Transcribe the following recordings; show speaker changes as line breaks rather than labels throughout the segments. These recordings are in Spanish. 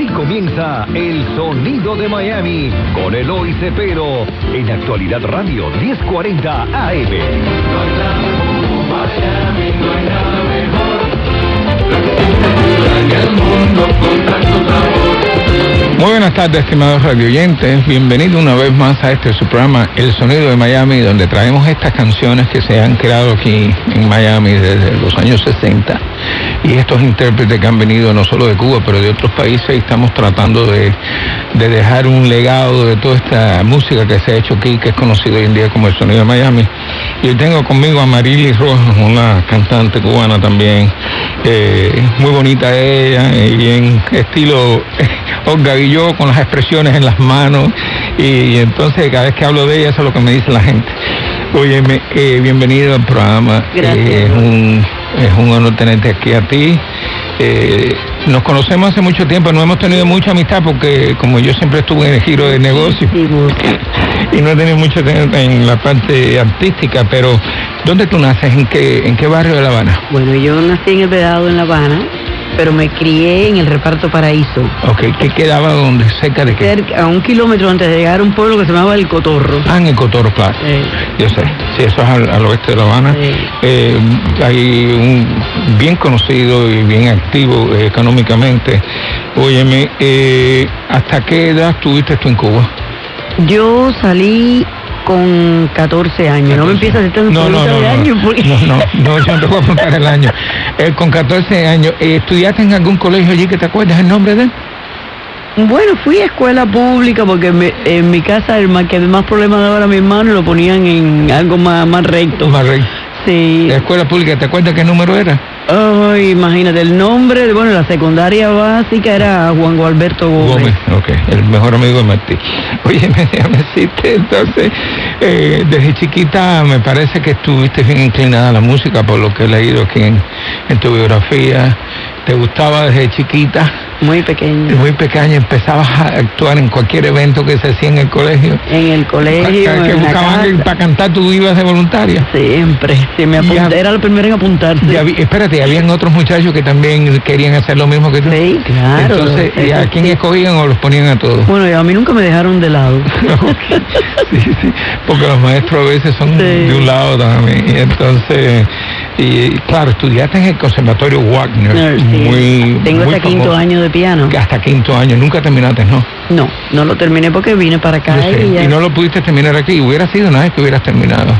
Así comienza El Sonido de Miami con Eloy Cepero en Actualidad Radio 1040 AM.
Muy buenas tardes, estimados radioyentes. Bienvenido una vez más a este su programa El Sonido de Miami, donde traemos estas canciones que se han creado aquí en Miami desde los años 60. Y estos intérpretes que han venido no solo de Cuba, pero de otros países, y estamos tratando de, de dejar un legado de toda esta música que se ha hecho aquí, que es conocido hoy en día como El Sonido de Miami. Y hoy tengo conmigo a Marily Rojas, una cantante cubana también, eh, muy bonita ella, y bien estilo Olga y yo, con las expresiones en las manos, y, entonces cada vez que hablo de ella, eso es lo que me dice la gente. Oye, eh, bienvenido al programa.
Gracias.
Eh, es, un, es un honor tenerte aquí a ti. Eh, nos conocemos hace mucho tiempo, no hemos tenido mucha amistad porque como yo siempre estuve en el giro de negocios y no he tenido mucho tiempo en la parte artística, pero ¿dónde tú naces? ¿En qué, en qué barrio de La Habana?
Bueno, yo nací en el Vedado, en La Habana, pero me crié en el Reparto Paraíso.
Ok, ¿qué quedaba donde? ¿Cerca de qué?
Cerca, a un kilómetro antes de llegar a un pueblo que se llamaba El Cotorro.
Ah, en el Cotorro, claro.
Eh,
Yo sé, sí, eso es al, al oeste de La Habana. Eh, hay un bien conocido y bien activo eh, económicamente. Óyeme, eh, ¿hasta qué edad estuviste tú en Cuba?
yo salí con 14 años. No me empiezas a hacer
no, no, no,
de
no,
años porque...
no, no, no, yo no te voy a preguntar el año. Eh, con 14 años, eh, ¿estudiaste en algún colegio allí que te acuerdas el nombre de él?
Bueno, fui a escuela pública porque me- en mi casa el más, que más problemas daba era mi hermano lo ponían en algo más, más recto.
Tomás Rey.
Sí.
La escuela pública, ¿te acuerdas qué número era?
Ay, imagínate, el nombre, bueno, la secundaria básica era Juan Gualberto Gómez.
Gómez, ok, el mejor amigo de Martí. Oye, me decirte, entonces, eh, desde chiquita me parece que estuviste bien inclinada a la música, por lo que he leído aquí en, en tu biografía. ¿Te gustaba desde chiquita?
Muy pequeño.
Muy pequeña, empezabas a actuar en cualquier evento que se hacía en el colegio.
En el colegio,
vez que buscaban para cantar, tú ibas de voluntaria.
Siempre, sí, me apunté,
Ya-
era la primera en apuntarse.
Y habí- espérate, habían otros muchachos que también querían hacer lo mismo que tú.
Sí, claro.
Entonces, ¿y ¿a quién
sí.
escogían o los ponían a todos?
Bueno, a mí nunca me dejaron de lado.
sí, sí, porque los maestros a veces son
Sí.
de un lado también. Y entonces, y claro, estudiaste en el Conservatorio Wagner,
Sí.
muy
Tengo
muy
hasta quinto año de piano.
Hasta quinto año, nunca terminaste, ¿no?
No, no lo terminé porque vine para acá
Yo sé,
y ya.
Y no lo pudiste terminar aquí, hubiera sido vez que hubieras terminado.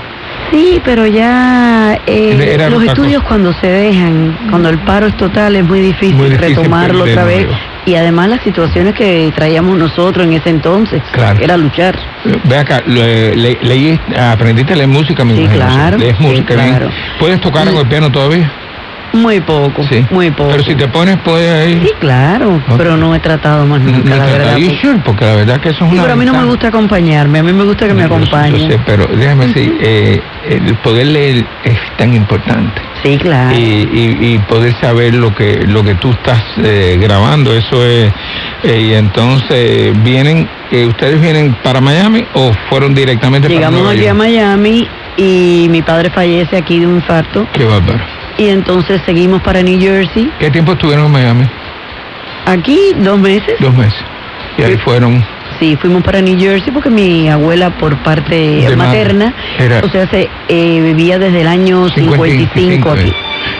Sí, pero ya eh, los estudios cuando se dejan, cuando el paro es total, es muy difícil,
Muy difícil
retomarlo otra vez.
nuevo.
Y además las situaciones que traíamos nosotros en ese entonces,
Claro.
era luchar.
Eh, Ve acá, le, le- leí- aprendiste a leer música, mi
Sí,
imagino,
claro,
Lees
sí,
música bien.
claro.
¿Puedes tocar con el piano todavía?
Muy poco,
Sí.
muy poco.
Pero si te pones, puedes ir.
Sí, claro, pero no he tratado más nunca, la verdad. porque-
la verdad que eso es
Sí,
una
pero a mí no me gusta acompañarme, a mí me gusta que me
yo
acompañen.
sé, pero déjame decir, eh, el poder leer es tan importante.
Sí, claro.
Y, y- y poder saber lo que lo que tú estás eh, grabando, eso es. eh, y entonces, ¿vienen, eh, ustedes vienen para Miami o fueron directamente
Llegamos
para
aquí
Nueva
a? Miami y mi padre fallece aquí de un infarto
Qué bárbaro.
y entonces seguimos para New Jersey.
¿Qué tiempo estuvieron en Miami?
Aquí dos meses.
Dos meses. Y ahí fueron.
Sí, fuimos para New Jersey porque mi abuela por parte
De
materna.
Era-
o sea, se eh, vivía desde el año 55 aquí.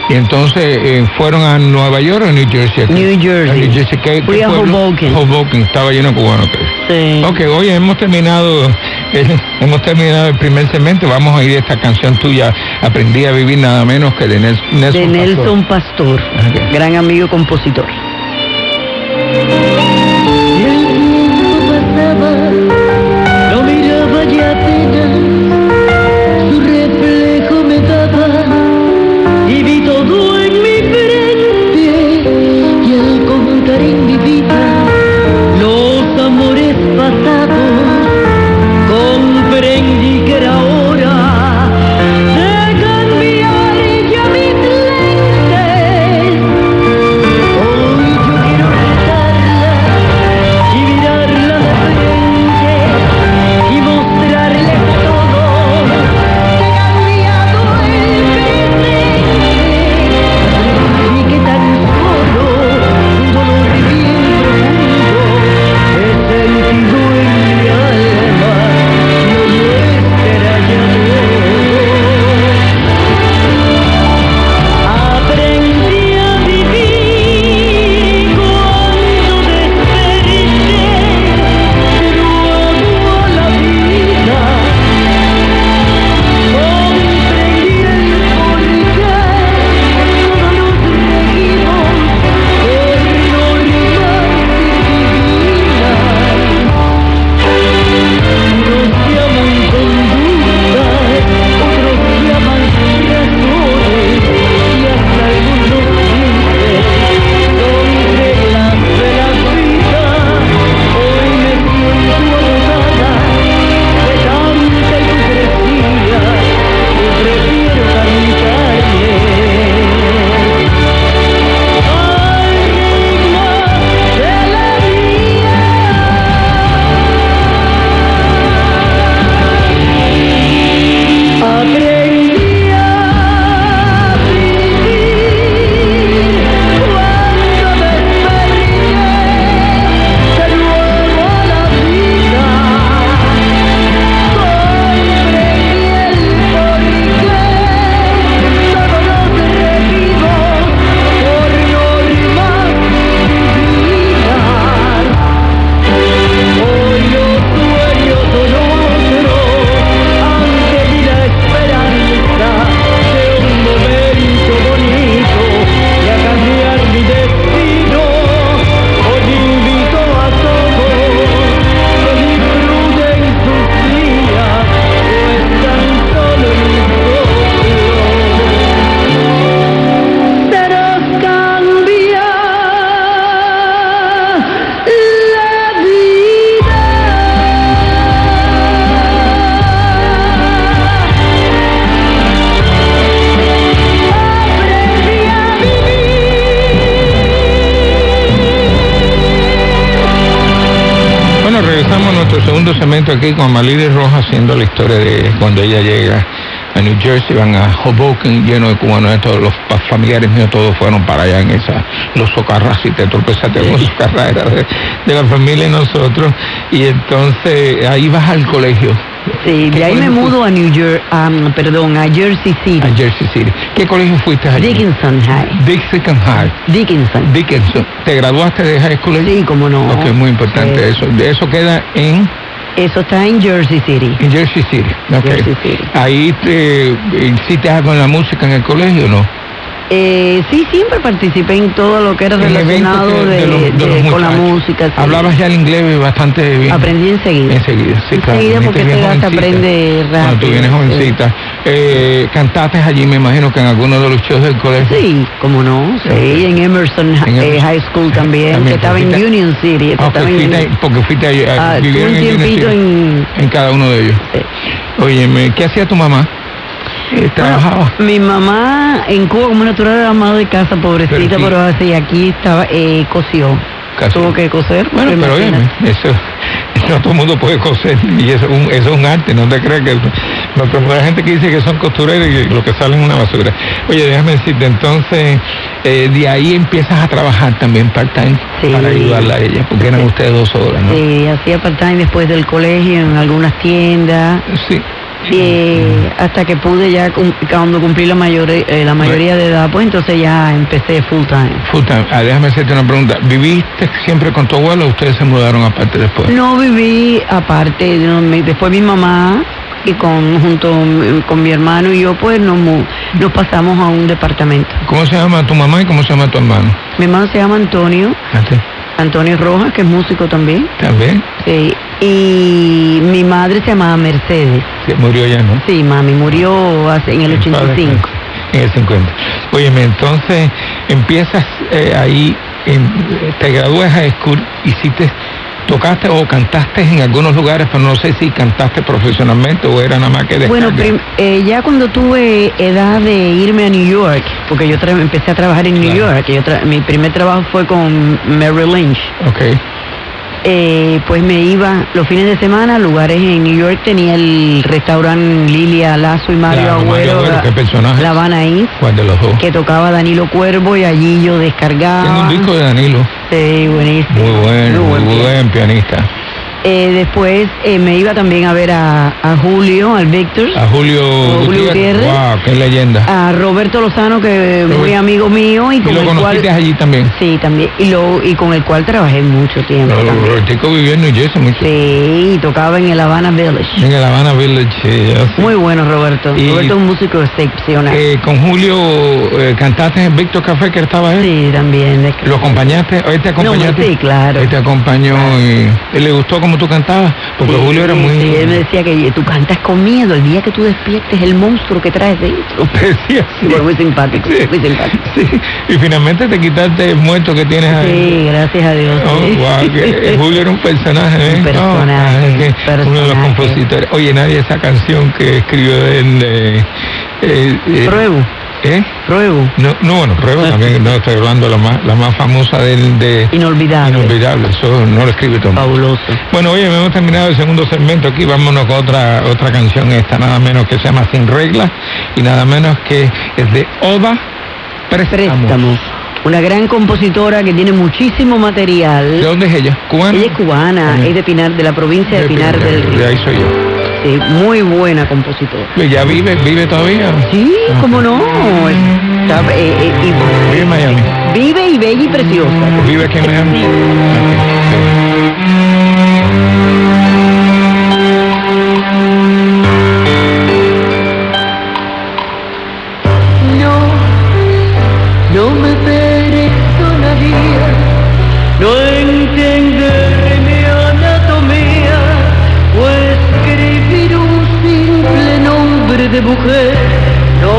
Y entonces eh, fueron a Nueva York o a New Jersey. aquí?
New Jersey.
A New Jersey. ¿Qué,
Fui
qué
a
pueblo?
Hoboken.
Hoboken, estaba lleno de cubanos.
Sí.
Ok, hoy hemos terminado, eh, hemos terminado el primer segmento. Vamos a ir a esta canción tuya, Aprendí a vivir nada menos que de Nels- Nelson.
de
Pastor.
Nelson Pastor, gran amigo compositor.
Aquí con Amalili Rojas haciendo la historia de cuando ella llega a New Jersey, van a Hoboken lleno de cubanos, todos los familiares míos todos fueron para allá en esa, los socarras, y te tropezaste con los socarras, era de, de la familia de nosotros, y entonces ahí vas al colegio.
Sí,
¿Qué
de ahí me mudo a New York, perdón, a Jersey City.
A Jersey City. ¿Qué colegio fuiste allí?
Dickinson High.
Dickinson High.
Dickinson.
Dickinson. ¿Te graduaste de high school?
Sí, cómo no.
Ok, muy importante
Sí.
eso. Eso queda en,
Eso está en Jersey City.
en Jersey City. Ok.
Jersey City.
Ahí te hiciste algo en la música en el colegio, ¿no?
Eh, sí, siempre participé en todo lo que era
eventos
relacionado
que-
de,
de los- de
de-
los
con la música. sí.
Hablabas ya el inglés bastante bien.
Aprendí enseguida.
Enseguida, sí, claro.
Enseguida
viniste
porque
jovencita.
aprende
Cuando tú
rápido,
vienes
sí.
Eh, cantaste allí, me imagino que en alguno de los shows del colegio.
Sí, cómo no, sí,
Ok.
en Emerson
En
eh. High School también,
También,
que estaba en Union City.
Ah,
en-
fuiste- porque fuiste allí,
Ah,
vivieron en Union
tiempito
City.
en...
en cada uno de ellos.
sí.
Oye, ¿qué hacía tu mamá? Eh, trabajaba.
Mi mamá en Cuba, como natural, era ama de casa, pobrecita,
Pero sí.
pero, así aquí estaba, eh, cosió.
Casi.
Tuvo que coser.
Bueno,
porque
pero oye,
imagínate.
eso, no todo el mundo puede coser y eso, es un- eso es un arte, no te creas que no, pero hay gente que dice que son costureros y lo que salen es una basura. Oye, déjame decirte, entonces eh, de ahí empiezas a trabajar también part-time
Sí.
para ayudarla a ella, porque eran
Sí.
ustedes dos horas, ¿no?
Sí, hacía part-time después del colegio en algunas tiendas.
Sí.
eh, hasta que pude ya cuando cumplí la, mayore- eh, la mayoría de edad, pues entonces ya empecé full time.
Full time. Ah, déjame hacerte una pregunta. ¿Viviste siempre con tu abuelo o ustedes se mudaron aparte después?
No viví aparte, no, después mi mamá y con junto con mi hermano y yo pues nos, nos pasamos a un departamento.
¿Cómo se llama tu mamá y cómo se llama tu hermano?
Mi hermano se llama Antonio. Antonio Rojas, que es músico también.
¿También?
Sí, y mi madre se llamaba Mercedes.
Sí, murió ya, ¿no?
Sí, mami, murió hace, en el 85.
En el 50. Óyeme, entonces empiezas eh, ahí, en- te gradúas high school, hiciste, tocaste o cantaste en algunos lugares, pero no sé si cantaste profesionalmente o era nada más que
Bueno,
descarga.
prim- eh, ya cuando tuve edad de irme a New York, porque yo tra- empecé a trabajar en New
Claro.
York, yo tra- mi primer trabajo fue con Merrill Lynch.
Ok,
Eh, pues me iba los fines de semana a lugares en New York, tenía el restaurante Lilia Lazo y Mario
Claro, Mario
Agüero,
Agüero,
la,
qué.
La Habana East,
¿cuál de los dos?
que tocaba Danilo Cuervo y allí yo descargaba.
Tengo un disco de Danilo,
Sí, buenísimo.
muy bueno, muy
buen
buen, pianista.
Eh, después eh, me iba también a ver a, a Julio, al Víctor,
A Julio,
Julio Gutiérrez.
wow, qué leyenda.
a Roberto Lozano, que es muy amigo mío y
y
con
lo
el
conociste
cual
allí también.
sí también y lo y con el cual trabajé mucho tiempo.
Robertico vivió en New Jersey mucho.
Sí, y tocaba en el Havana Village.
En el Havana Village, sí.
Muy bueno Roberto.
Y-
Roberto es un músico excepcional.
Eh, con Julio eh, cantaste en Víctor Café que estaba él.
sí, también.
¿Lo acompañaste? ¿Hoy te acompañó?
No, sí, claro.
Te acompañó y ¿y le gustó cómo tú cantabas? Porque
Sí,
Julio era muy...
sí, él me decía que tú cantas con miedo, el día que tú despiertes el monstruo que traes dentro.
Decía
Sí, fue muy simpático,
Sí.
muy simpático.
Sí, Y finalmente te quitaste el muerto que tienes ahí.
Sí, gracias a Dios.
Oh,
sí.
guau, que Julio era un personaje, ¿eh?
Un personaje,
es que uno de los
personaje.
compositores. Oye, nadie esa canción que escribió él. Eh, eh, eh,
Pruebo,
¿Eh?
pruebo.
No, no, bueno, prueba también, no, estoy hablando de la más, la más famosa del de
Inolvidable.
Inolvidable, eso no lo escribe Tom.
Fabuloso.
Bueno, oye, hemos terminado el segundo segmento aquí, vámonos con otra, otra canción esta, nada menos que se llama Sin Reglas y nada menos que es de Oda Préstamo.
Préstamo. Una gran compositora que tiene muchísimo
¿De
material.
dónde es ella? ¿Cubana?
Ella es cubana,
Ujú.
es de Pinar, de la provincia de, Pinar, del
De
Río.
ahí soy yo.
Sí, muy buena compositora.
¿Y ¿Ya vive, vive todavía?
Sí,
Ah,
cómo no. Está, eh, eh, y-
Vive en Miami.
vive y bella y preciosa.
¿Vive aquí en Miami?
Sí.
Mujer. No,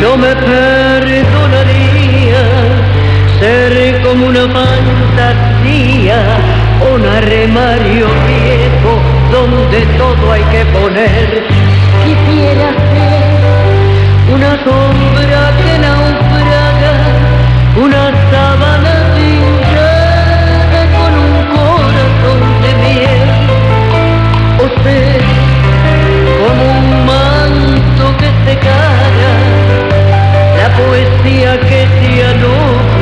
no me perdonaría ser como una fantasía, un armario viejo donde todo hay que poner. Quisiera ser una sombra que naufraga, una
poesía que
te anoja.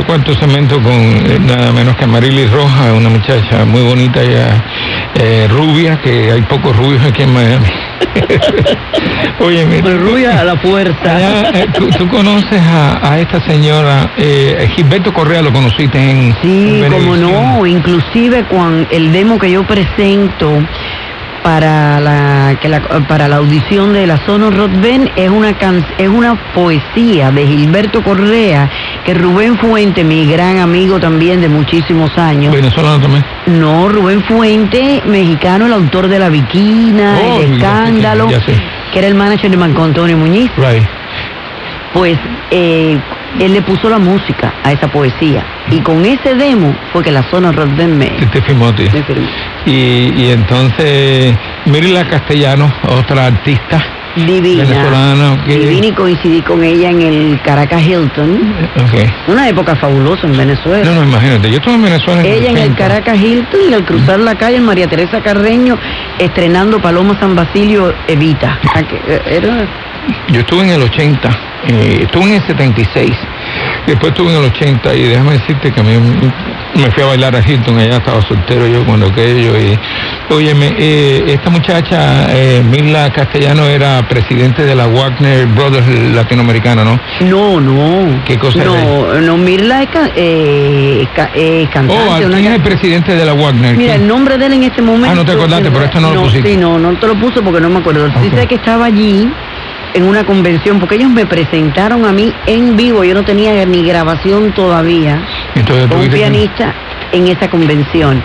Nuestro cuarto segmento con eh, nada menos que Marilis Roja, una muchacha muy bonita ya, eh, rubia, que hay pocos rubios aquí en Miami. Oye, mira,
Pues rubia a la
allá, eh, ¿tú, tú conoces a, a esta señora, eh, Gilberto Correa, lo conociste en
Sí,
en
como no, inclusive cuando el demo que yo presento para la, que la- para la audición de la Sono Rock Band es una can- es una poesía de Gilberto Correa que Rubén Fuente, mi gran amigo también de muchísimos años,
Venezolano también.
no, Rubén Fuente, mexicano, el autor de La Viquina,
Oh,
El Escándalo,
ya sé.
que era el manager de Marco Antonio Muñiz,
Right.
pues eh, él le puso la música a esa poesía y con ese demo fue que la Zona Rock me,
Te, firmó
me firmó.
Y, y entonces, Mirla Castellano, otra artista
Divina.
que-
Divina y coincidí con ella en el Caracas Hilton. Una época fabulosa en Venezuela.
No, no, imagínate, yo estuve en Venezuela en
Ella en el
80.
Caracas Hilton y al cruzar la calle en María Teresa Carreño estrenando Paloma San Basilio Evita. Eh, Era
Yo estuve en el 80, eh, estuve en el 76, después estuve en el 80 y déjame decirte que a mí me fui a bailar a Hilton, allá estaba soltero yo cuando aquello y óyeme, eh, esta muchacha, eh, Mirla Castellano era presidente de la Wagner Brothers latinoamericana, ¿no?
No, no.
¿Qué cosa
No, no, Mirla es ca- eh, ca- eh, cantante.
Oh, ¿quién es el presidente de la Wagner?
Mira, el nombre de él en este momento.
Ah, no te acordaste, pero esto no lo pusiste.
Sí, no, no te lo puse porque no me acuerdo. Sí
Ok.
sé que estaba allí en una convención, porque ellos me presentaron a mí en vivo, yo no tenía ni grabación todavía,
Entonces,
con un
que-
pianista en esa convención.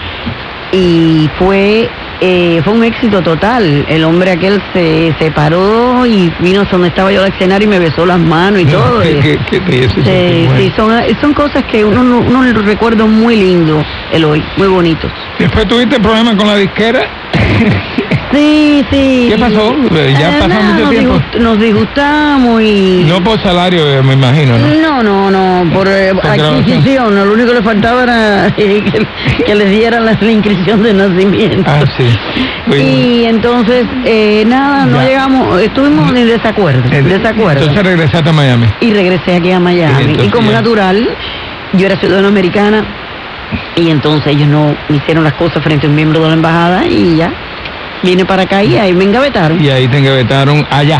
Y fue eh, fue un éxito total. El hombre aquel se separó y vino hasta donde estaba yo al escenario y me besó las manos y
No,
todo.
que te- eso es
Sí, son, son cosas que uno, no- uno lo recuerda muy lindo, el hoy, muy bonito.
Después tuviste problemas con la disquera.
Sí, sí.
¿Qué pasó? Ya
Eh,
pasó mucho
nos
tiempo.
disgust- nos disgustamos y...
No por salario, eh, me imagino, ¿no?
No, no, no, por eh,
Por
adquisición, lo único que le faltaba era eh, que, que les dieran la, la inscripción de nacimiento.
Ah, sí.
Y entonces, eh, nada, no
Ya.
llegamos, estuvimos en desacuerdo,
eh,
desacuerdo.
Entonces regresaste a Miami.
y regresé aquí a
Y
Miami.
entonces
Y como
ya.
natural, yo era ciudadana americana y entonces ellos no hicieron las cosas frente a un miembro de la embajada y ya vine para acá y ahí me engavetaron.
Y ahí te engavetaron allá.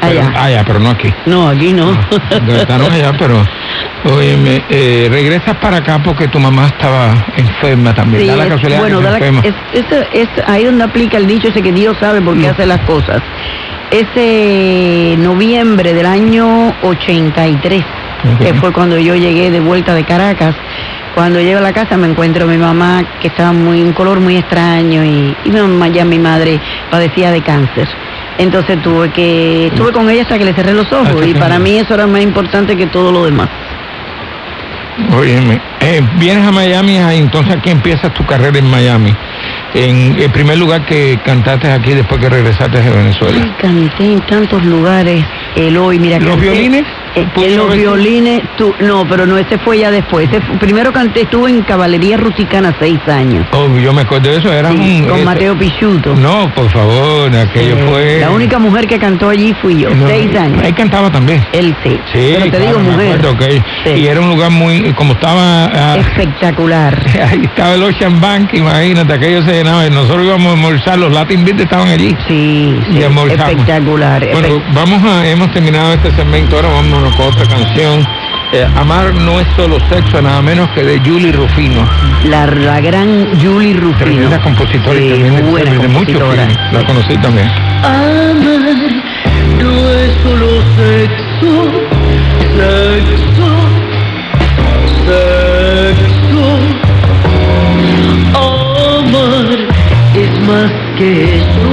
Pero,
Allá.
allá, pero no aquí.
No, aquí no.
Engavetaron allá, pero... Oye, regresas para acá porque tu mamá estaba enferma también.
Sí,
da la
es-
casualidad
bueno,
que
da
está
la-
enferma.
es, es- es ahí donde aplica el dicho ese que Dios sabe por qué hace las cosas. Ese noviembre del año 83,
Ok.
que fue cuando yo llegué de vuelta de Caracas, cuando llego a la casa me encuentro a mi mamá que estaba muy un color muy extraño y, y mi mamá, ya mi madre padecía de cáncer. Entonces tuve que estuve con ella hasta que le cerré los ojos y para mí eso era más importante que todo lo demás.
Óyeme, eh, vienes a Miami y entonces aquí empiezas tu carrera en Miami. En el primer lugar que cantaste aquí después que regresaste de Venezuela.
Ay, canté en tantos lugares. Eloy, mira,
¿Los
canté-
violines?
Eh,
¿Pudo
en los violines, tú, no, pero no, ese fue ya después. Ese fue- primero canté, estuve en Caballería Rusticana seis años.
Oh, yo me acuerdo de eso, era
Sí,
un...
con Mateo Pichuto.
No, por favor, aquello
Eh,
fue...
La única mujer que cantó allí fui yo,
No,
seis años.
Ahí cantaba también.
Él sí.
Sí,
pero te
claro,
digo mujer.
acuerdo, ok.
Sí.
Y era un lugar muy, como estaba, ah,
Espectacular.
ahí estaba el Ocean Bank, imagínate, aquello se llenaba, y nosotros íbamos a almorzar, los Latin Beats estaban allí.
Sí,
Y
sí,
almorzamos.
espectacular.
Bueno, vamos a, hemos terminado este segmento, ahora vamos con otra canción. Eh, Amar no es solo sexo, nada menos que de Julie Rufino.
la, la gran Julie Rufino.
Tremenda compositora y también de,
buena
de mucho
compositora.
film. La conocí también.
Amar no es solo sexo, sexo, sexo. Amar es más que eso,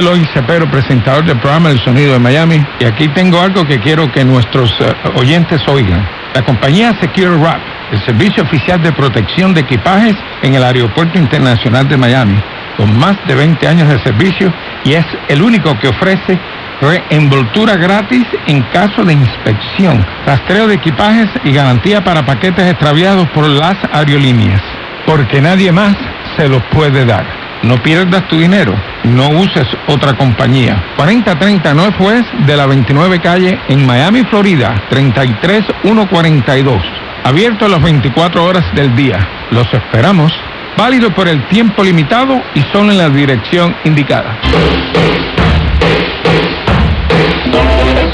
Eloy Cepero, presentador del programa El Sonido de Miami, y aquí tengo algo que quiero que nuestros eh, oyentes oigan. La compañía Secure Wrap, el servicio oficial de protección de equipajes en el Aeropuerto Internacional de Miami, con más de 20 años de servicio y es el único que ofrece reenvoltura gratis en caso de inspección, rastreo de equipajes y garantía para paquetes extraviados por las aerolíneas, porque nadie más se los puede dar. No pierdas tu dinero, no uses otra compañía. 4030 Northwest de la 29 calle en Miami, Florida, 33142. Abierto las 24 horas del día. Los esperamos. Válido por el tiempo limitado y solo en la dirección indicada.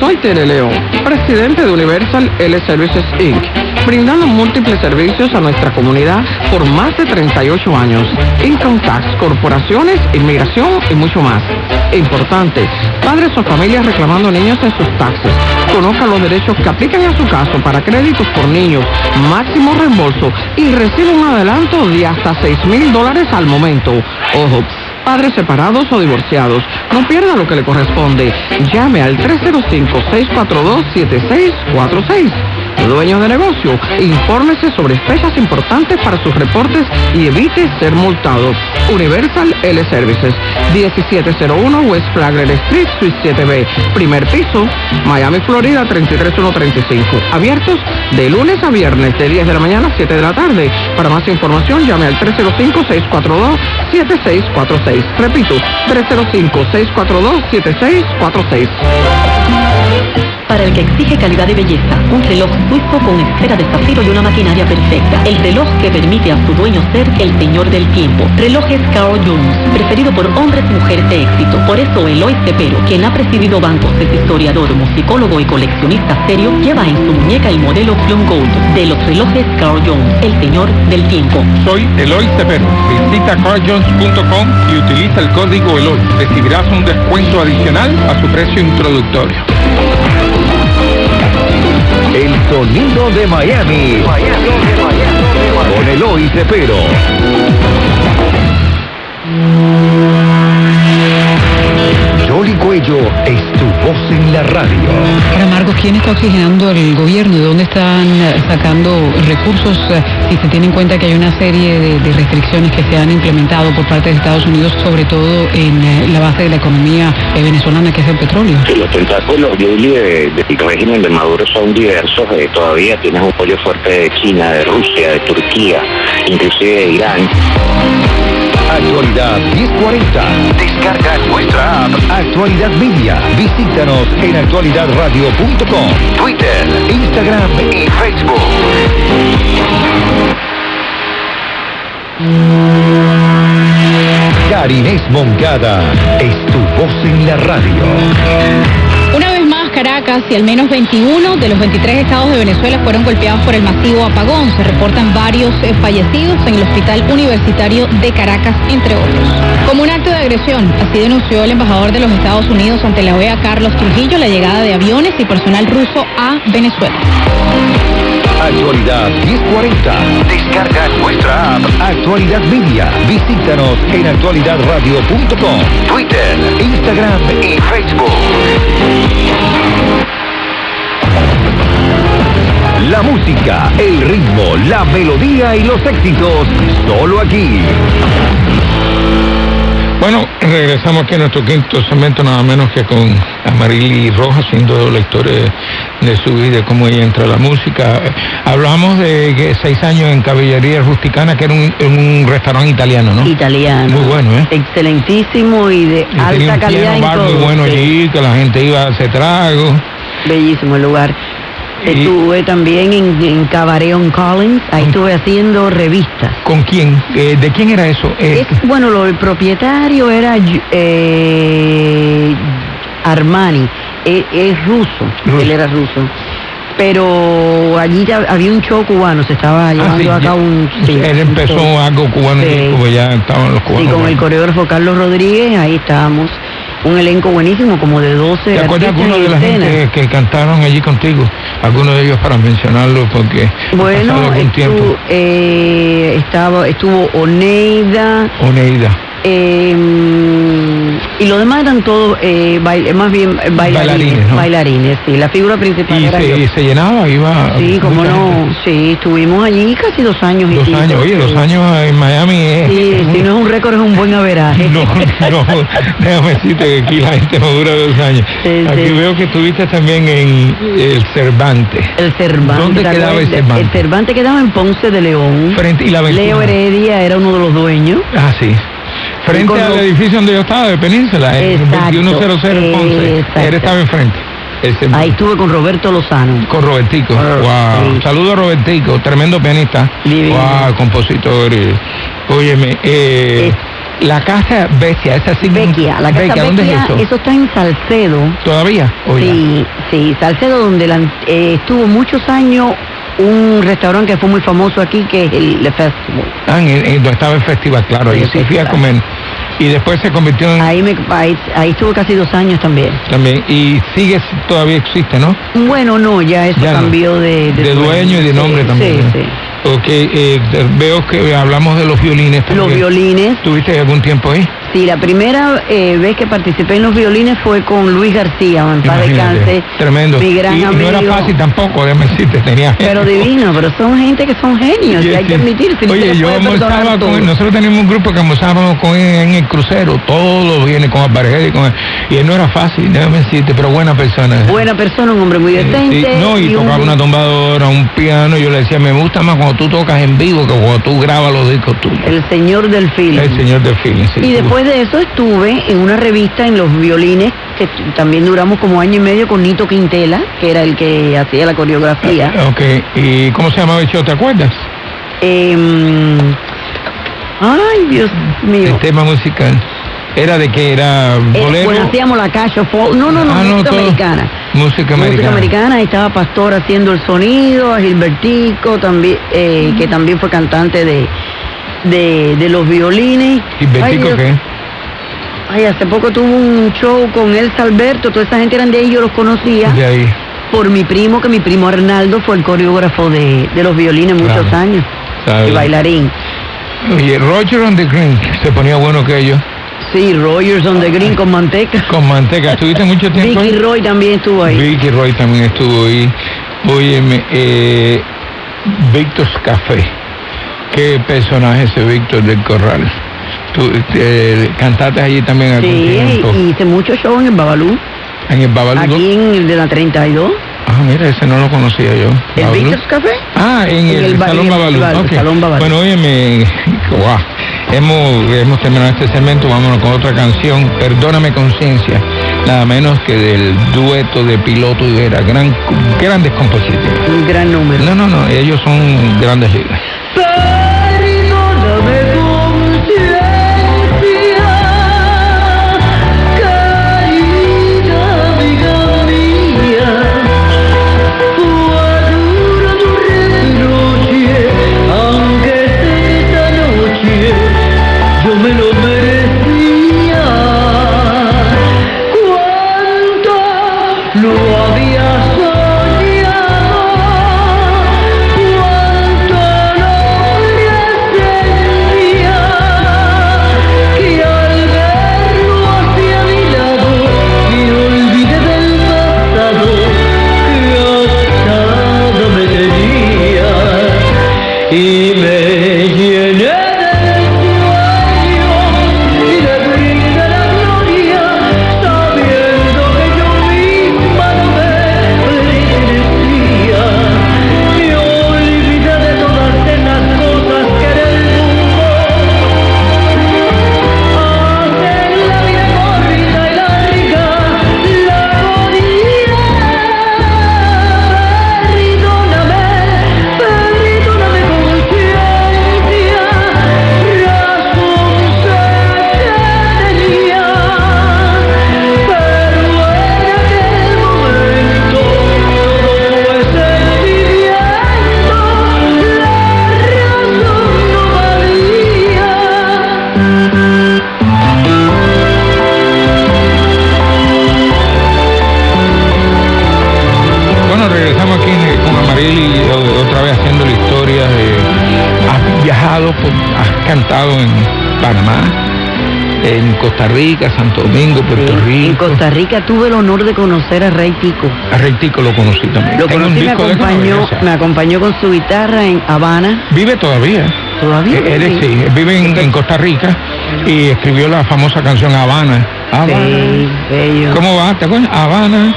Soy Tere León, presidente de Universal L Services Inc., brindando múltiples servicios a nuestra comunidad por más de 38 años. Income tax, corporaciones, inmigración y mucho más. Importante, padres o familias reclamando niños en sus taxes. Conozca los derechos que aplican a su caso para créditos por niños, máximo reembolso y recibe un adelanto de hasta 6 mil dólares al momento. Ojo, padres separados o divorciados. No pierda lo que le corresponde. Llame al 305-642-7646. Dueño de negocio, infórmese sobre fechas importantes para sus reportes y evite ser multado. Universal L Services, 1701 West Flagler Street, Suite 7B, primer piso, Miami, Florida, 33135. Abiertos de lunes a viernes, de 10 de la mañana a 7 de la tarde. Para más información, llame al 305-642-7646. Repito, 305-642-7646.
Para el que exige calidad de belleza, un reloj suizo con esfera de zafiro y una maquinaria perfecta. El reloj que permite a su dueño ser el señor del tiempo. Relojes Carl Jones, preferido por hombres y mujeres de éxito. Por eso Eloy Cepero, quien ha presidido bancos, es historiador, musicólogo y coleccionista serio, lleva en su muñeca el modelo Plum Gold de los relojes Carl Jones, el señor del tiempo.
Soy Eloy Cepero. Visita carjones.com y utiliza el código Eloy. Recibirás un descuento adicional a su precio introductorio.
Sonido de Miami. Con Eloy Cepero. Jolly Cuello voz en la radio.
Ahora, Marcos, ¿quién está oxigenando el gobierno? ¿De dónde están eh, sacando recursos? eh, Si se tiene en cuenta que hay una serie de, de restricciones que se han implementado por parte de Estados Unidos, sobre todo en eh, la base de la economía venezolana, que es el petróleo.
los tentáculos Julie, de- del régimen de Maduro son diversos. eh, todavía tienes un apoyo fuerte de China, de Rusia, de Turquía, inclusive de Irán.
Actualidad 1040. Descarga nuestra app Actualidad Media. Visítanos en actualidadradio.com, Twitter, Instagram y Facebook. Carinés Moncada es tu voz en la radio.
Caracas y al menos 21 de los 23 estados de Venezuela fueron golpeados por el masivo apagón. Se reportan varios eh, fallecidos en el Hospital Universitario de Caracas, entre otros. Como un acto de agresión, así denunció el embajador de los Estados Unidos ante la OEA, Carlos Trujillo, la llegada de aviones y personal ruso a Venezuela.
Actualidad 1040. Descarga nuestra app Actualidad Media. Visítanos en actualidadradio.com, Twitter, Instagram y Facebook. La música, el ritmo, la melodía y los éxitos, solo aquí.
Bueno, regresamos aquí a nuestro quinto segmento, nada menos que con Amarili Rojas, siendo la historia de su vida, cómo ella entra a la música. Hablamos de que seis años en Caballería Rusticana, que era un, en un restaurante italiano, ¿no?
Italiano.
Muy bueno, ¿eh?
Excelentísimo y de
Y tenía
alta
un
calidad
piano
en
bar muy bueno
sí.
allí, que la gente iba a hacer trago.
Bellísimo el lugar.
Y-
Estuve también en, en Cabaret on Collins, ahí estuve haciendo revistas.
¿Con quién? Eh, ¿De quién era eso? Eh,
Es, bueno, lo, el propietario era eh, Armani, es, es ruso,
Ruso.
él era ruso. Pero allí ya había un show cubano, se estaba
ah,
llevando
sí,
a
ya-
cabo un... sí,
él empezó algo cubano
Sí.
y ya estaban los cubanos.
con el coreógrafo Carlos Rodríguez, ahí estábamos. Un elenco buenísimo, como de 12
¿Te acuerdas
artistas
alguno de la
escena.
gente que cantaron allí contigo? Algunos de ellos para mencionarlo porque
Bueno,
algún
estuvo,
tiempo.
eh, estaba, estuvo Oneida,
Oneida.
Eh, y los demás eran todos eh, más bien eh, bailarines.
Bailarines, ¿no?
Bailarines, sí. La figura principal
Y
era
se, y se llenaba, iba.
Sí, como no. Sí, estuvimos allí casi dos años. y
Dos
pico,
años, oye,
sí.
dos años en Miami es.
Sí, si no es un récord, es un buen averaje.
No, no, déjame decirte que aquí la gente no dura dos años.
Sí,
aquí
sí.
veo que estuviste también en el Cervantes.
El Cervantes.
¿Dónde
¿te
quedaba el? Cervantes?
El Cervantes quedaba en Ponce de León.
Frente, y la
Leo
21.
Heredia era uno de los dueños.
Ah, sí. Frente al
los-
edificio donde yo estaba, de Península, el
Exacto,
2100 en Ponce. Él estaba enfrente.
Ahí estuve con Roberto Lozano.
Con Robertico. Wow.
sí.
Saludos a Robertico, tremendo pianista.
Divino.
Wow, compositor. Óyeme, eh, la casa Vecchia, esa sí.
Vecchia, la casa
¿dónde
Vecchia,
es eso?
eso está en Salcedo.
¿Todavía? ¿O ya?
Sí, sí, Salcedo, donde la- eh, estuvo muchos años un restaurante que fue muy famoso aquí, que es el Festival.
Ah, en, en- donde estaba el festival, claro. Ahí sí fui a comer. Y después se convirtió en.
Ahí, me, ahí, ahí estuve casi dos años también.
También. Y sigue, todavía existe, ¿no?
Bueno, no, ya eso
Ya no.
cambió de,
De dueño y de
Sí,
nombre también.
Sí,
¿no?
sí.
Ok, eh, veo que hablamos de los violines también.
Los violines.
¿Tuviste algún tiempo ahí?
Sí, la primera eh, vez que participé en los violines fue con Luis García, en paz descanse.
Tremendo.
Mi gran
y
amigo.
no era fácil tampoco, déjame decirte, tenía
Pero divino, pero son gente que son genios, y hay
sí.
que admitir. Si
Oye, yo almorzaba con él, nosotros teníamos un grupo que almorzábamos con él en el crucero, todos viene con Aparejera y con él. Y él no era fácil, déjame decirte, pero buena persona.
Buena persona, un hombre muy
Sí,
decente.
no, y,
un-
tocaba una tumbadora, un piano, yo le decía, me gusta más cuando tú tocas en vivo que cuando tú grabas los discos tuyos.
El señor del film.
El señor del feeling, sí.
Y después de eso estuve en una revista en los violines, que también duramos como año y medio con Nito Quintela, que era el que hacía la coreografía.
Ok, ¿y cómo se llamaba el show, te acuerdas?
Em, ay, Dios mío.
El tema musical. ¿Era de que era
Eh,
bolero?
bueno, hacíamos la cash of folk. No, no, no,
Ah, no,
música
todo.
americana.
Música americana.
Música americana, estaba Pastor haciendo el sonido, a Gilbertico también, eh, que también fue cantante de, de, de los violines.
¿Gilbertico
Dios.
qué?
Ay, hace poco tuvo un show con Elsa Alberto, toda esa gente eran de ahí, yo los conocía
De ahí.
por mi primo, que mi primo Arnaldo fue el coreógrafo de, de los violines muchos
Claro.
años,
¿sabes?
y bailarín.
Oye, Roger on the Green, se ponía bueno que ellos.
Sí, Rogers on the Green con manteca.
Con manteca. ¿Estuviste mucho tiempo
Vicky? Roy también estuvo ahí.
Vicky Roy también estuvo ahí. Óyeme, eh, Víctor Café. Qué personaje ese Víctor del Corral. Tú eh, cantaste allí también algún
Sí,
tiempo.
y hice mucho show en el Babalú,
En el Babalú.
aquí en el de la 32.
Ah, mira, ese no lo conocía yo.
¿El. Victor's Café?
Ah, en,
En
el,
el
Salón Babalú.
Babalú,
ok.
Salón Babalú.
Bueno, óyeme, guau, hemos, hemos terminado este segmento, vámonos con otra canción, Perdóname Conciencia, nada menos que del dueto de Piloto y Vera, gran, grandes compositores.
Un gran número.
No, no, no, ellos son grandes líderes. Costa Rica, Santo Domingo, Puerto
En
Rico.
Costa Rica tuve el honor de conocer a Rey Tico.
A Rey Tico lo conocí también.
Lo conocí, me acompañó, me acompañó con su guitarra en Habana.
Vive todavía.
Todavía.
Eh, Él es- sí, vive en, en Costa Rica y escribió la famosa canción Habana. Habana.
Sí, bello.
¿Cómo va? ¿Te acuerdas? Habana.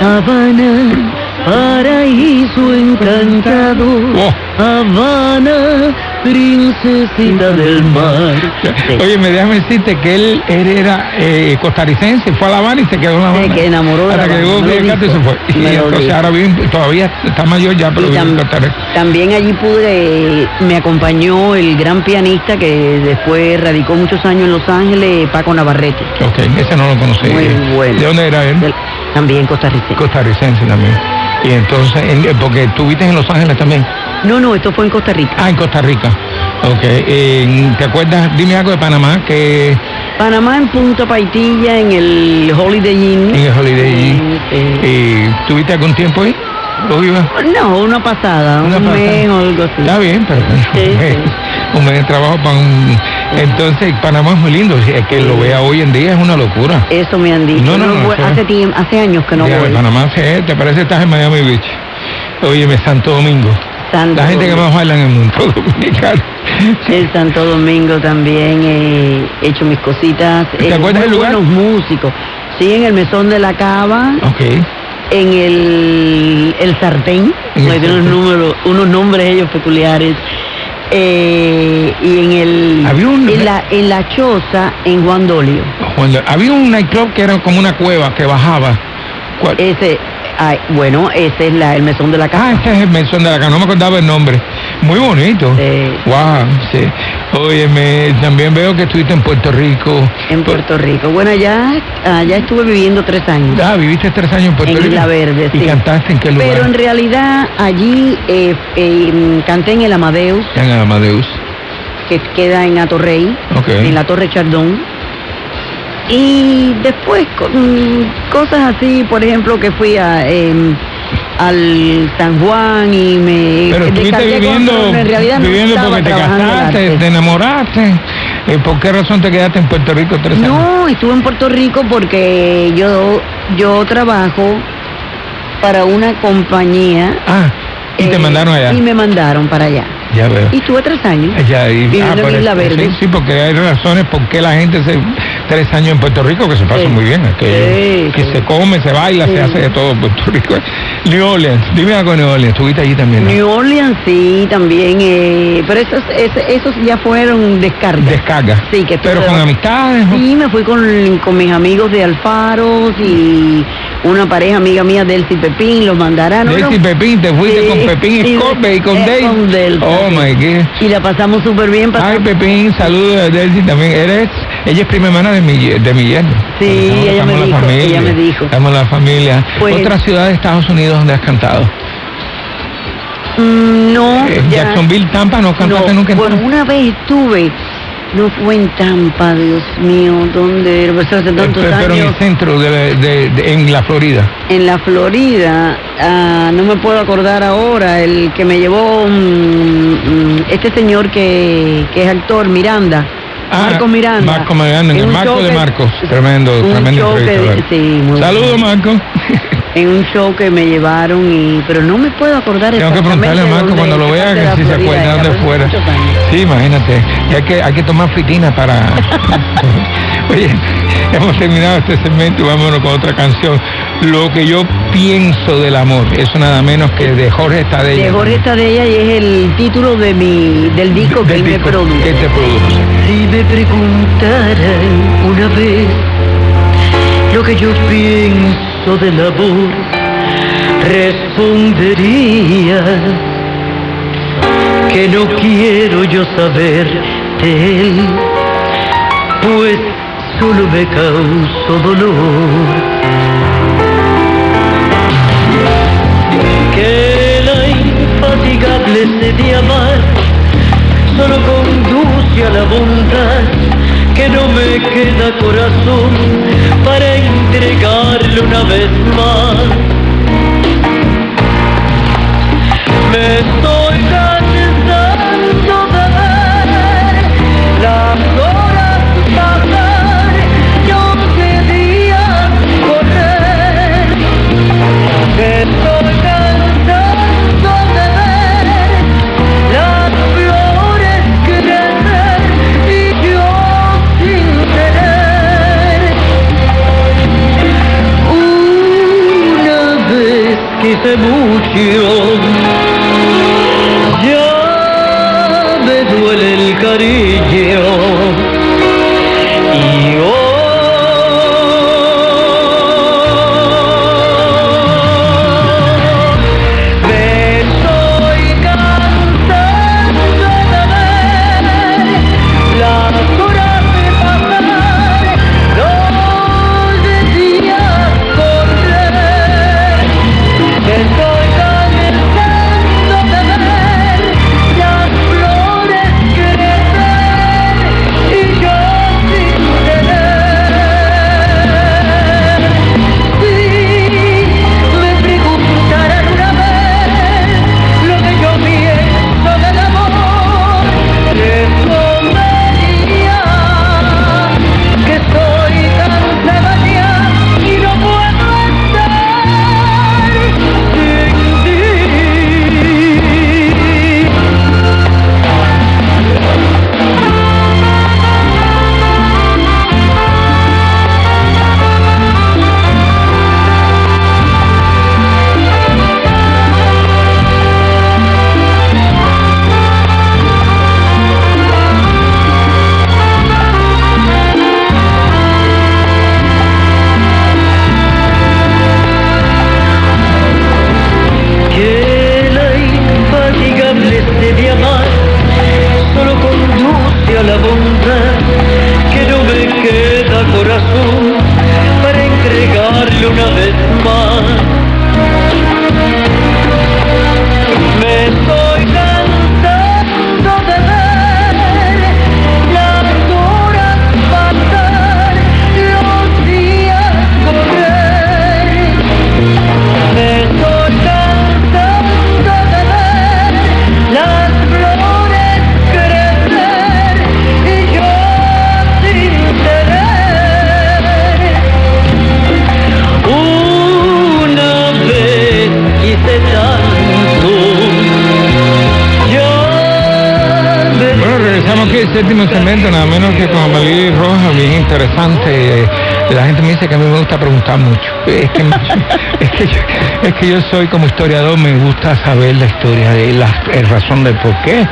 Habana, paraíso encantado.
Oh.
Habana, princesita del mar. Sí.
Oye, me déjame decirte que él, él era eh, costarricense, fue a La Habana y se quedó en La Habana.
Se que enamoró de
Hasta
La
que llegó Castro y se fue. Y entonces ahora vive, todavía está mayor ya, pero
tam- también allí pude, me acompañó el gran pianista que después radicó muchos años en Los Ángeles, Paco Navarrete.
Ok, ese no lo conocí.
Muy bueno.
¿De dónde era él?
Del- también costarricense.
Costarricense también. Y entonces, en- porque tú viste en Los Ángeles también.
No, no, esto fue en Costa Rica.
Ah, en Costa Rica. Ok. en- ¿Te acuerdas? Dime algo de Panamá, que
Panamá en Punta Paitilla, en el Holiday Inn.
en el Holiday Inn.
Sí.
eh, ¿Tuviste algún tiempo ahí? ¿Lo ibas?
No, una pasada,
Una
un
pasada.
mes o algo así.
Está bien, pero
Sí,
un, mes,
sí.
un mes de trabajo para un... Entonces, Panamá es muy lindo. si Es que lo vea hoy en día es una locura.
Eso me han dicho.
No, no, no,
hace, tiempo, hace años que no
Ya,
voy.
Panamá, te parece que estás en Miami Beach. Óyeme, Santo Domingo.
Santo
La gente que más baila en el mundo dominicano.
En Santo Domingo también eh, he hecho mis cositas.
¿Te
eh,
acuerdas
muy
del lugar?
buenos músicos. Sí, en el Mesón de la Cava,
Ok.
en el, el Sartén, unos, números, unos nombres ellos peculiares. Eh, y en el
Había un-
en, la, en la choza en Juan Dolio.
Cuando- había un nightclub que era como una cueva que bajaba. ¿Cuál?
Ese, ay, bueno, ese es la, el mesón de la
Ah,
casa.
ese es el mención de la casa, no me acordaba el nombre. Muy bonito.
Sí.
Wow, sí. Óyeme, también veo que estuviste en Puerto Rico.
En Puerto Rico. Bueno, allá, allá estuve viviendo tres años.
Ah, viviste tres años en Puerto
En
Rico.
Isla Verde,
¿Y
sí.
cantaste en qué lugar?
Pero en realidad allí eh, eh, canté en el Amadeus,
En Amadeus.
que queda en Atorrey,
Ok.
en la Torre Chardón. Y después mm, cosas así, por ejemplo, que fui a, em, al San Juan y me
Pero estuviste viviendo,
en realidad no
viviendo
estaba
porque te casaste, te enamoraste. Eh, ¿Por qué razón te quedaste en Puerto Rico tres años?
No, estuve en Puerto Rico porque yo, yo trabajo para una compañía.
Ah, y te
eh,
mandaron allá.
Y me mandaron para allá.
Ya veo.
Y estuve tres años.
Ya, y-
en Isla Verde.
Sí, sí, porque hay razones por qué la gente se tres años en Puerto Rico que se pasa
Sí.
muy bien.
Sí,
que
sí.
se come, se baila, se hace de todo en Puerto Rico. New Orleans, dime algo de New Orleans, estuviste allí también. ¿no?
New Orleans sí, también, eh, pero esos, esos, esos ya fueron descargas.
Descarga.
Sí, que
Pero con amistades. ¿no?
Sí, me fui con, con mis amigos de Alfaros y una pareja amiga mía, Delcy Pepín, los mandarán.
Daisy Pepín, te fuiste
Sí,
con Pepín
y-
Scorpe y con
eh, con Delta,
Oh my God.
Y la pasamos súper bien.
Ay,
pasamos-
Pepín, saludos a Delcy también. Eres, ella es prima hermana de mi, de mi yerno.
Sí,
Estamos-
ella
estamos
me
la
dijo,
familia,
ella me dijo.
Estamos la familia.
Pues-
Otra ciudad de Estados Unidos donde has cantado.
Mm, no,
Eh,
ya-
Jacksonville, Tampa, ¿no cantaste
no,
nunca en
bueno, una vez estuve, no fue en Tampa, Dios mío, ¿dónde? Pues hace tantos
pero en
años.
el centro, de, la- de- de- en la Florida.
En la Florida, ah, no me puedo acordar ahora, el que me llevó este señor que, que es actor, Miranda. Marco Miranda.
Ah, Marco Miranda, en el Marco de Marcos. Tremendo, tremendo Saludos, Marco.
En un show que me llevaron, y pero no me puedo acordar
Tengo que preguntarle a Marco cuando lo vea que si se acuerda dónde fuera. Sí, imagínate. Y hay que, hay que tomar fritina para. Oye, hemos terminado este segmento y vámonos con otra canción. Lo que yo pienso del amor. Eso nada menos que de Jorge Estadella.
De Jorge Estadella y es el título de mi, del disco que él me produce.
que te produce.
Si me preguntaran una vez lo que yo pienso del amor, respondería que no quiero yo saber de él, pues solo me causó dolor. Que la infatigable sed de amar solo conduce a la bondad que no me queda corazón para entregarle una vez más. Me estoy cansando de ver las horas pasar
y once días correr. Me estoy hace mucho. Ya me
duele el cariño. Que yo soy como historiador, me gusta saber la historia de la eh, razón de por qué. Eh,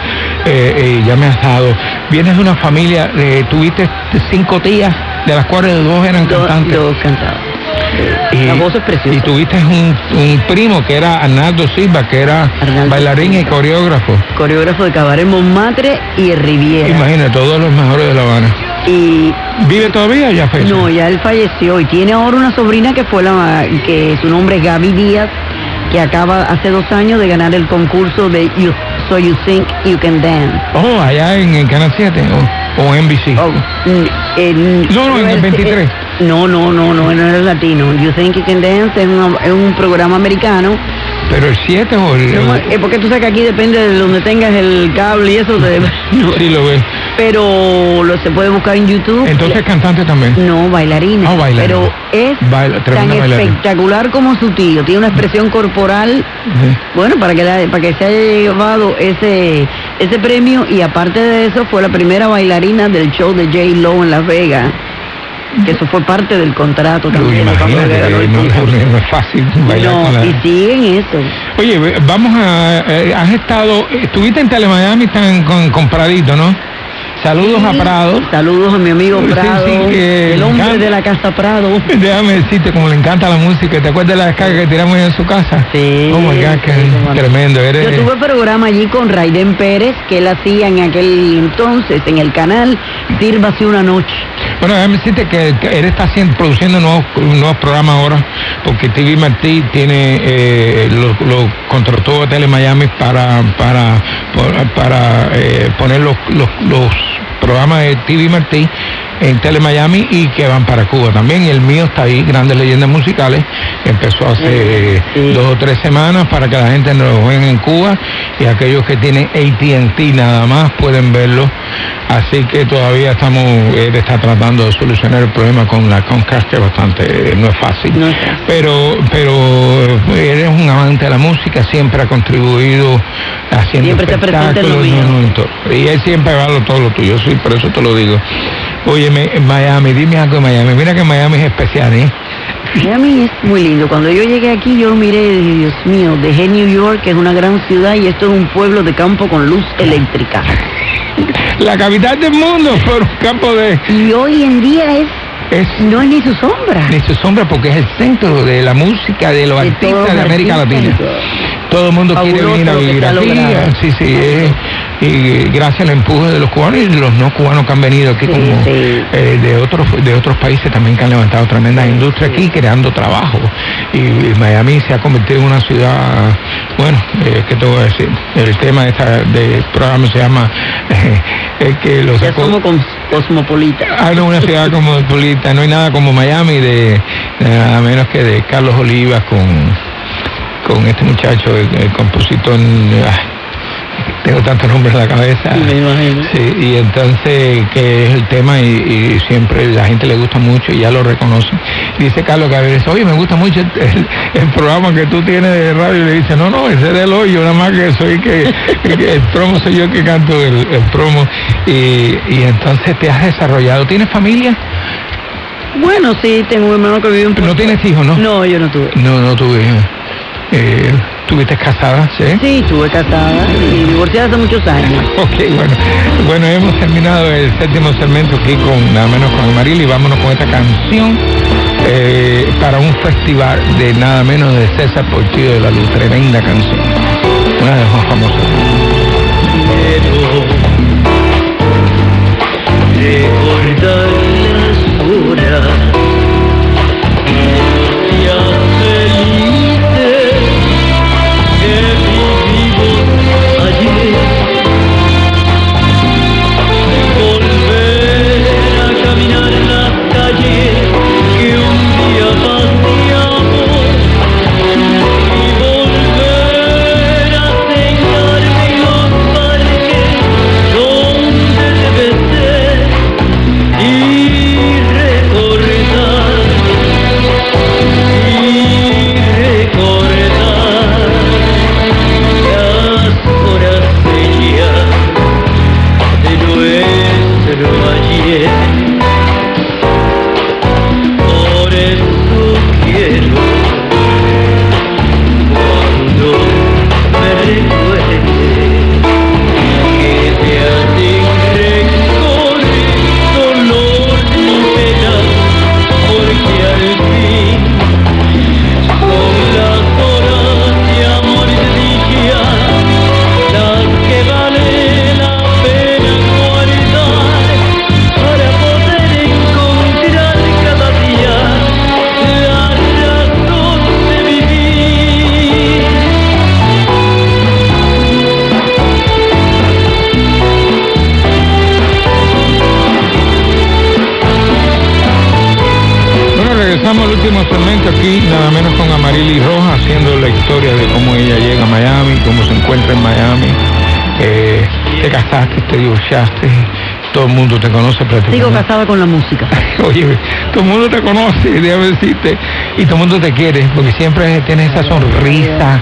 eh, ya me has dado. Vienes de una familia, eh, tuviste cinco tías, de las cuales dos eran
Dos,
cantantes.
dos cantados. La voz es preciosa.
Y tuviste un, un primo que era Arnaldo Silva, que era
Arnaldo
bailarín y coreógrafo.
Coreógrafo de Cabaret Montmartre y Riviera.
Imagina, todos los mejores de La Habana.
Y
¿Vive todavía ya fue?
no, ya él falleció y tiene ahora una sobrina que fue la que su nombre es Gaby Díaz, que acaba hace dos años de ganar el concurso de You, So You Think You Can Dance.
Oh, allá en, el Canal 7 o, o NBC.
Oh, mm, en-
No, no, en el
es-
23.
eh, no, no, no, no, no era latino. You Think You Can Dance es, una- es un programa americano.
Pero el 7 o el.
No,
el-
eh, porque tú sabes que aquí depende de donde tengas el cable y eso. te- no,
sí, lo ve.
Pero lo se puede buscar en YouTube.
Entonces cantante también.
No, bailarina.
Ah, bailarina.
Pero es
Baila-
tan
bailarina.
espectacular como su tío. Tiene una expresión corporal,
Sí.
bueno, para que, la- para que se haya llevado ese, ese premio. Y aparte de eso, fue la primera bailarina del show de J. Lo en Las Vegas. Que eso fue parte del contrato también.
no, es fácil bailar
No,
con la...
y siguen eso.
Oye, vamos a... eh, has estado... Estuviste en Telemiami tan con, con Pradito, ¿no? Saludos a Prado.
Saludos a mi amigo Prado,
sí,
el hombre
encanta.
de la casa Prado.
Déjame decirte, como le encanta la música, ¿te acuerdas de la descarga que tiramos en su casa?
Sí.
Oh my God, que
sí,
tremendo. Eres,
Yo tuve programa allí con Raiden Pérez, que él hacía en aquel entonces en el canal Sírvase una noche.
Bueno, déjame decirte que, que él está haciendo, produciendo nuevos, nuevos programas ahora, porque TV Martí tiene, eh, lo, lo contrató a Tele Miami para, para, para, para, eh, poner los, los, los programas de TV Martí en Tele Miami y que van para Cuba también. Y el mío está ahí, Grandes Leyendas Musicales, que empezó hace
Sí.
dos o tres semanas para que la gente nos vea en Cuba y aquellos que tienen AT&T nada más pueden verlo. Así que todavía estamos, él está tratando de solucionar el problema con la Comcast, que bastante, eh, no es fácil.
No.
Pero, pero eh, él es un amante de la música, siempre ha contribuido haciendo
Siempre está presente en lo
espectáculos,
mío.
no, no. Y él siempre va a todo lo tuyo, sí, por eso te lo digo. Óyeme, en Miami, dime algo de Miami. Mira que Miami es especial, ¿eh?
Miami es muy lindo. Cuando yo llegué aquí, yo miré y dije, Dios mío, dejé New York, que es una gran ciudad, y esto es un pueblo de campo con luz eléctrica.
La capital del mundo por un campo de...
Y hoy en día es,
Es
no es ni su sombra.
de su sombra porque es el centro de la música de los
De
artistas de América Latina.
todo.
El mundo quiere venir a vivir aquí. Sí, sí, es- y gracias al empuje de los cubanos y de los no cubanos que han venido aquí
Sí,
como
sí.
eh, de otros de otros países también que han levantado tremendas industrias aquí creando trabajo y, y Miami se ha convertido en una ciudad bueno eh, qué te voy a decir el tema de esta de programa se llama eh, es que lo
Ya somos cos- cosmopolitas.
Ah, no, una ciudad cosmopolita, no hay nada como Miami de nada menos que de Carlos Olivas con, con este muchacho, el, el compositor, ah, tengo tantos nombres en la cabeza.
Me imagino.
Sí, y entonces que es el tema y, y siempre la gente le gusta mucho y ya lo reconoce. Y dice Carlos que a veces, oye, me gusta mucho el, el- el programa que tú tienes de radio. Y le dice, no, no, ese es del hoyo, nada más que soy que, que el promo soy yo que canto el, el promo. Y, y entonces te has desarrollado. ¿Tienes familia?
Bueno, sí, tengo un hermano que vive en
¿No tienes hijos, no?
No, yo no tuve.
No, no tuve. Eh, ¿Tuviste casada? Sí.
Sí, estuve casada y divorciada hace muchos años.
Ok, bueno. Bueno, hemos terminado el séptimo segmento aquí con nada menos con Amaril y vámonos con esta canción eh, para un festival de nada menos de César Portillo de la Luz. Tremenda canción. Una de las más famosas.
Te
divorciaste, todo el mundo te conoce prácticamente.
Sigo casada con la música.
Oye, todo el mundo te conoce, déjame decirte, y todo el mundo te quiere, porque siempre tienes esa sonrisa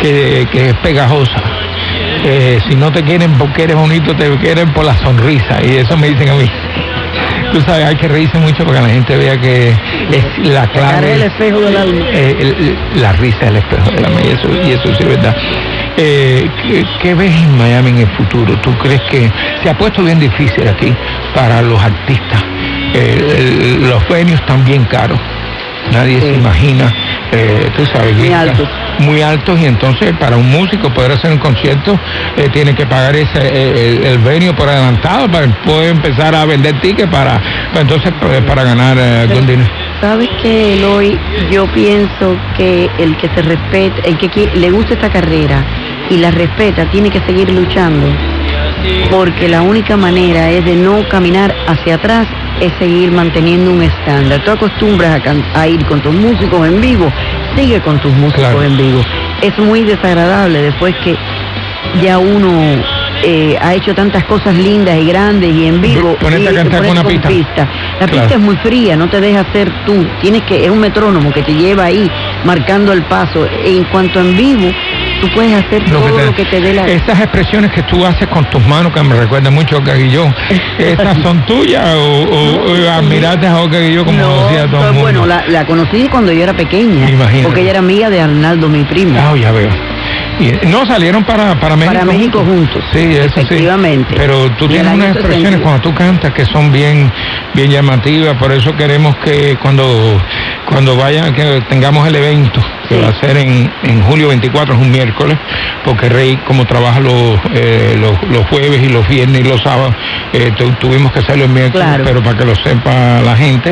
que, que es pegajosa. Eh, si no te quieren porque eres bonito, te quieren por la sonrisa, y eso me dicen a mí. Tú sabes, hay que reírse mucho para que la gente vea que es la
Cara el
clave.
espejo del alma.
eh, el- la risa es el espejo del alma, y eso, y eso sí es verdad. Eh, ¿qué, qué ves en Miami en el futuro? ¿Tú crees que se ha puesto bien difícil aquí para los artistas? Eh, el- los venues están bien caros. Nadie se imagina, eh, tú sabes,
Muy
que-
altos.
muy altos y entonces para un músico poder hacer un concierto eh, tiene que pagar ese eh, el, el venue por adelantado para poder empezar a vender tickets para, para entonces para, para ganar algún dinero.
¿Sabes qué, Eloy? Yo pienso que el que se respeta, el que le gusta esta carrera y la respeta, tiene que seguir luchando. Porque la única manera es de no caminar hacia atrás, es seguir manteniendo un estándar. Tú acostumbras a, a ir con tus músicos en vivo, sigue con tus músicos
Claro.
en vivo. Es muy desagradable después que ya uno eh, ha hecho tantas cosas lindas y grandes y en vivo.
Ponerte a cantar con una pista.
La
Claro.
pista es muy fría, no te deja ser tú. Tienes que, es un metrónomo que te lleva ahí, marcando el paso. En cuanto en vivo, tú puedes hacer todo lo que te dé la
Esas expresiones que tú haces con tus manos, que me recuerdan mucho a Olga Guillón, ¿esas son tuyas o, o, o admiraste a Guillón como
No,
decía todo el mundo?
bueno, la, la conocí cuando yo era pequeña,
Imagínate.
porque ella era amiga de Arnaldo, mi primo.
Ah, ya veo. Y, no, salieron para, para México.
Para México juntos.
Sí, eso sí.
Efectivamente.
Pero tú tienes unas expresiones
62.
cuando tú cantas que son bien, bien llamativas. Por eso queremos que cuando, cuando vaya, que tengamos el evento, que va a ser en, en julio 24, es un miércoles, porque Rey, como trabaja los, eh, los, los jueves y los viernes y los sábados, eh, tu- tuvimos que hacerlo el miércoles,
Claro.
pero para que lo sepa la gente,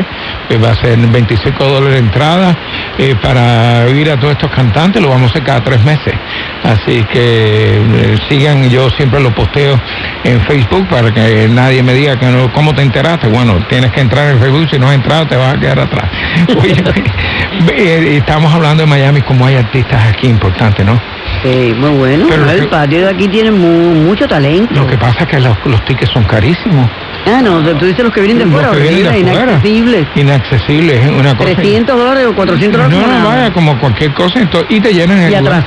eh, va a ser 25 dólares de entrada eh, para ir a todos estos cantantes, lo vamos a hacer cada tres meses. Así que eh, sigan, yo siempre lo posteo en Facebook para que nadie me diga que no, ¿cómo te enteraste? Bueno, tienes que entrar en Facebook, si no has entrado te vas a quedar atrás. Oye, eh, estamos hablando de Miami como hay artistas aquí importantes, ¿no?
Sí, muy bueno.
Pero
el patio de aquí tiene mu- mucho talento.
Lo que pasa es que los, los tickets son carísimos.
Ah, no, tú dices los que vienen de fuera,
Los que vienen de
inaccesibles.
Inaccesibles, es una cosa.
300 dólares o 400
No,
dólares.
no,
nada.
vaya, como cualquier cosa, y te llenan el
Y atrás.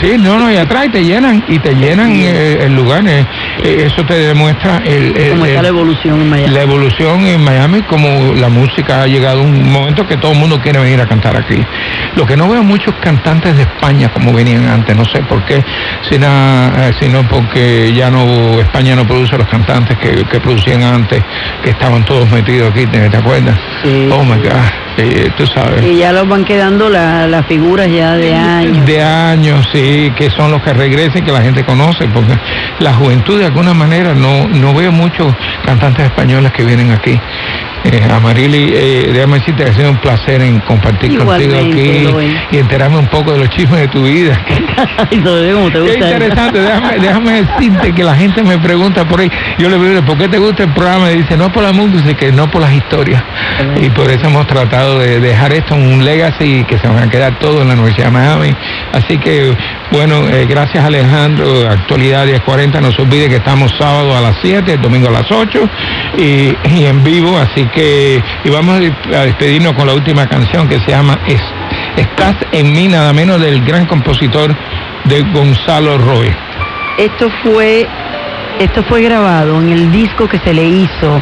Sí, no, no, y atrás y te llenan, y te llenan eh, el lugar. eh, eh, eso te demuestra el, el-
Cómo está
el-
la evolución en Miami.
la evolución en Miami, como la música ha llegado a un momento que todo el mundo quiere venir a cantar aquí. Lo que no veo muchos cantantes de España como venían antes, no sé por qué, sino, sino porque ya no, España no produce los cantantes que, que producían antes, que estaban todos metidos aquí, ¿te, te acuerdas?
Sí.
Oh my God, eh, tú sabes
Y ya los van quedando la- las figuras ya de años.
de años, sí, que son los que regresan y que la gente conoce, porque la juventud de alguna manera no, no veo muchos cantantes españoles que vienen aquí. Eh, Amarili, eh, déjame decirte que ha sido un placer en compartir contigo aquí y enterarme un poco de los chismes de tu vida.
Ay,
Qué interesante, déjame, déjame decirte que la gente me pregunta por ahí, yo le pregunto, ¿por qué te gusta el programa? Y dice, no por la música, no por las historias. Y por eso hemos tratado de dejar esto en un legacy que se van a quedar todos en la Universidad de Miami. Así que, bueno, eh, gracias Alejandro, actualidad 1040, no se olvide que estamos sábado a las 7, el domingo a las 8 y, en vivo, así que y vamos a despedirnos con la última canción que se llama Es- Estás en mí, nada menos del gran compositor de Gonzalo Roy.
Esto fue, esto fue grabado en el disco que se le hizo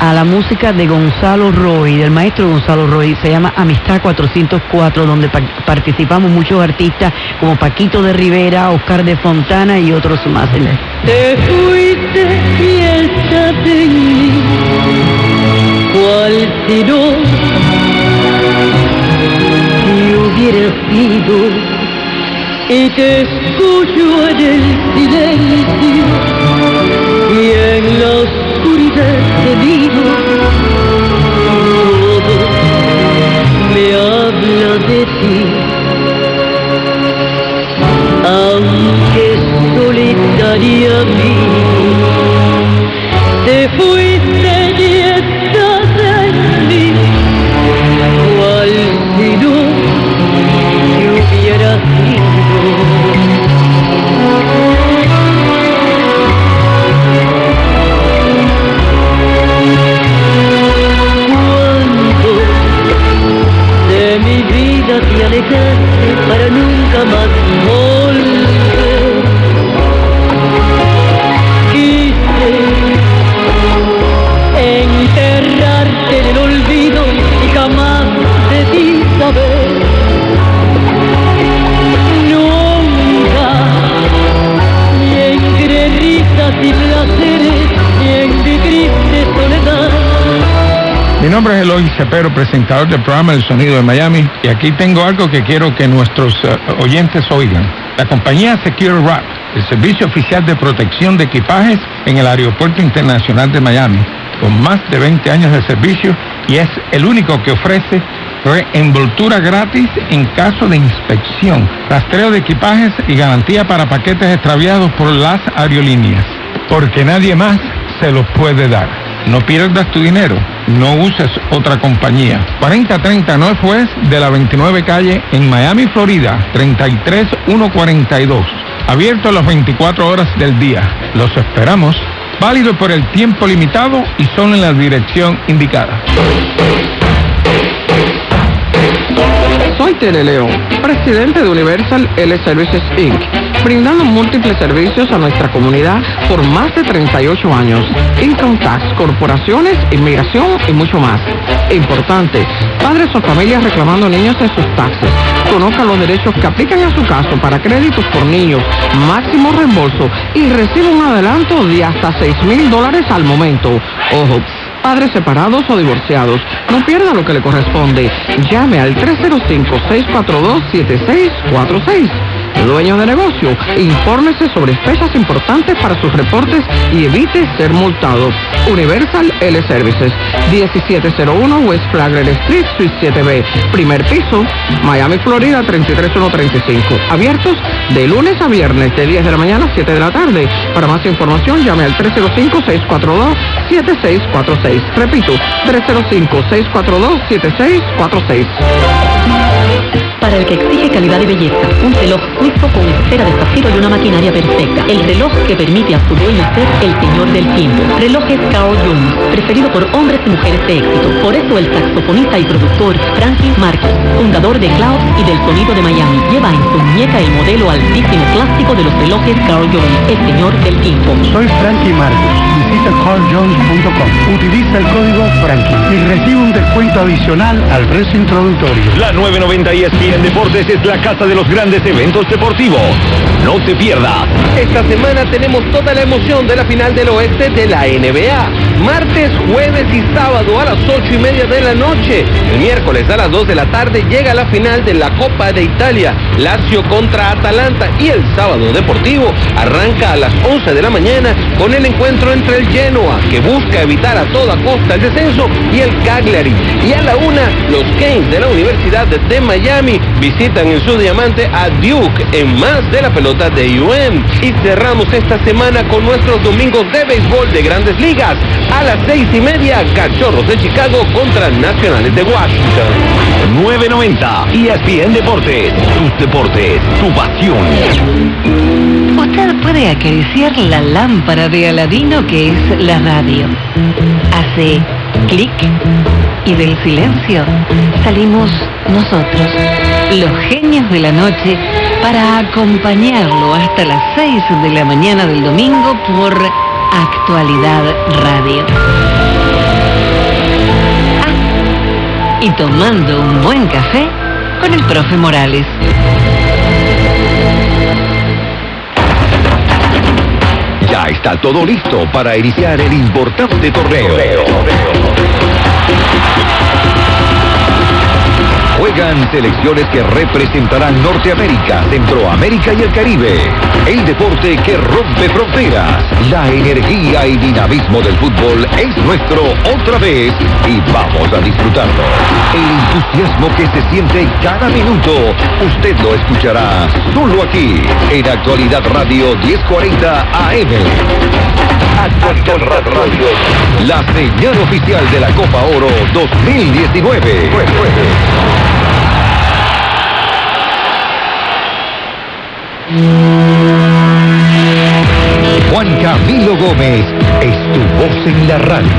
a la música de Gonzalo Roy, del maestro Gonzalo Roy, se llama Amistad 404, donde pa- participamos muchos artistas como Paquito de Rivera, Oscar de Fontana y otros más.
Te fuiste cual no si hubiera sido, y te escucho en el Mi
nombre es Eloy Cepero, presentador del programa El Sonido de Miami, y aquí tengo algo que quiero que nuestros eh, oyentes oigan. La compañía Secure Wrap, el servicio oficial de protección de equipajes en el Aeropuerto Internacional de Miami, con más de 20 años de servicio y es el único que ofrece reenvoltura gratis en caso de inspección, rastreo de equipajes y garantía para paquetes extraviados por las aerolíneas, porque nadie más se los puede dar. No pierdas tu dinero, no uses otra compañía. 4030 North West de la 29 calle en Miami, Florida, 33142. Abierto las 24 horas del día. Los esperamos. Válido por el tiempo limitado y solo en la dirección indicada.
Soy Tere León, presidente de Universal L Services Inc., brindando múltiples servicios a nuestra comunidad por más de 38 años. Income tax, corporaciones, inmigración y mucho más. Importante, padres o familias reclamando niños en sus taxes. Conozca los derechos que aplican a su caso para créditos por niños, máximo reembolso y reciba un adelanto de hasta 6 mil dólares al momento. Ojo, padres separados o divorciados. No pierda lo que le corresponde. Llame al 305-642-7646. Dueño de negocio, infórmese sobre fechas importantes para sus reportes y evite ser multado. Universal L Services, 1701 West Flagler Street, Suite 7B, primer piso, Miami, Florida, 33135. Abiertos de lunes a viernes, de 10 de la mañana a 7 de la tarde. Para más información, llame al 305-642-7646. Repito, 305-642-7646.
Para el que exige calidad y belleza, un reloj suizo con esfera de zafiro y una maquinaria perfecta. El reloj que permite a su dueño ser el señor del tiempo. Relojes Carl Jones, preferido por hombres y mujeres de éxito. Por eso el saxofonista y productor Frankie Marcus, fundador de Cloud y del sonido de Miami, lleva en su muñeca el modelo altísimo clásico de los relojes Carl Jones, el señor del tiempo.
Soy Frankie Marcos. Visita carljones.com. Utiliza el código Frankie y recibe un descuento adicional al precio introductorio.
La 990 Deportes es la casa de los grandes eventos deportivos. No te pierdas.
Esta semana tenemos toda la emoción de la final del oeste de la NBA. Martes, jueves y sábado a las ocho y media de la noche. El miércoles a las 2 de la tarde llega la final de la Copa de Italia. Lazio contra Atalanta. Y el sábado deportivo arranca a las 11 de la mañana con el encuentro entre el Genoa, que busca evitar a toda costa el descenso, y el Cagliari. Y a la una, los Kings de la Universidad de Miami visitan en su diamante a Duke en más de la pelota de UM. Y cerramos esta semana con nuestros domingos de béisbol de grandes ligas. A las seis y media, Cachorros de Chicago contra Nacionales de Washington.
990 ESPN Deportes. Tus deportes, tu pasión.
Usted puede acariciar la lámpara de Aladino que es la radio. Hace clic y del silencio salimos nosotros, los genios de la noche, para acompañarlo hasta las 6 de la mañana del domingo por Actualidad Radio. Ah, y tomando un buen café con el profe Morales.
Ya está todo listo para iniciar el importante torneo. Juegan selecciones que representarán Norteamérica, Centroamérica y el Caribe. El deporte que rompe fronteras. La energía y dinamismo del fútbol es nuestro otra vez y vamos a disfrutarlo. El entusiasmo que se siente cada minuto, usted lo escuchará solo aquí, en Actualidad Radio 1040 AM. Actualidad Radio. La señal oficial de la Copa Oro 2019. Juan Camilo Gómez es tu voz en la radio.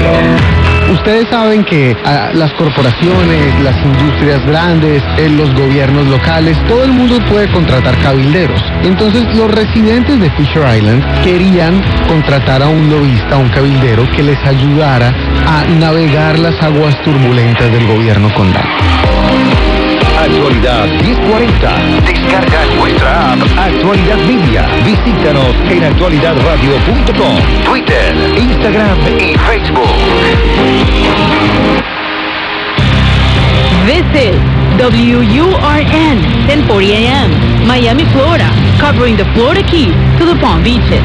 Ustedes saben que ah, las corporaciones, las industrias grandes, eh, los gobiernos locales, todo el mundo puede contratar cabilderos. Entonces los residentes de Fisher Island querían contratar a un lobista, a un cabildero que les ayudara a navegar las aguas turbulentas del gobierno condal.
Actualidad 1040. Descarga nuestra app Actualidad Media. Visítanos en actualidadradio.com, Twitter, Instagram y Facebook.
This is WURN 1040 AM, Miami, Florida, covering the Florida Keys to the Palm Beaches.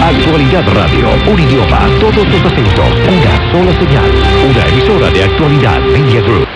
Actualidad Radio, un idioma, todos los acentos, una sola señal, una emisora de Actualidad Media Group.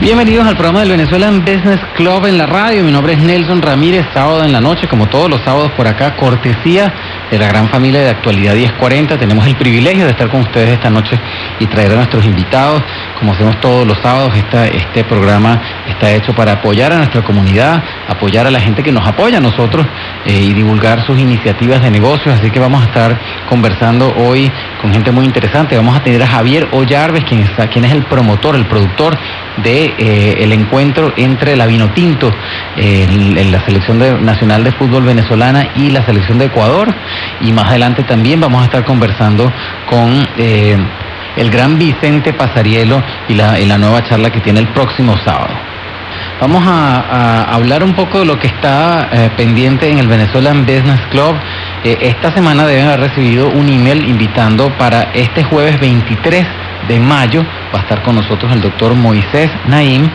Bienvenidos al programa del Venezuelan Business Club en la radio. Mi nombre es Nelson Ramírez, sábado en la noche, como todos los sábados por acá, cortesía de la gran familia de Actualidad 1040. Tenemos el privilegio de estar con ustedes esta noche y traer a nuestros invitados. Como hacemos todos los sábados, este programa está hecho para apoyar a nuestra comunidad, apoyar a la gente que nos apoya a nosotros eh, y divulgar sus iniciativas de negocios. Así que vamos a estar conversando hoy con gente muy interesante. Vamos a tener a Javier Ollarves, quien es el promotor, el productor de eh, el encuentro entre la Vinotinto, eh, en la selección de- nacional de fútbol venezolana y la selección de Ecuador. Y más adelante también vamos a estar conversando con eh, el gran Vicente Pasarielo y la, la nueva charla que tiene el próximo sábado. Vamos a, a hablar un poco de lo que está eh, pendiente en el Venezuelan Business Club. Esta semana deben haber recibido un email invitando para este jueves 23 de mayo. Va a estar con nosotros el doctor Moisés Naim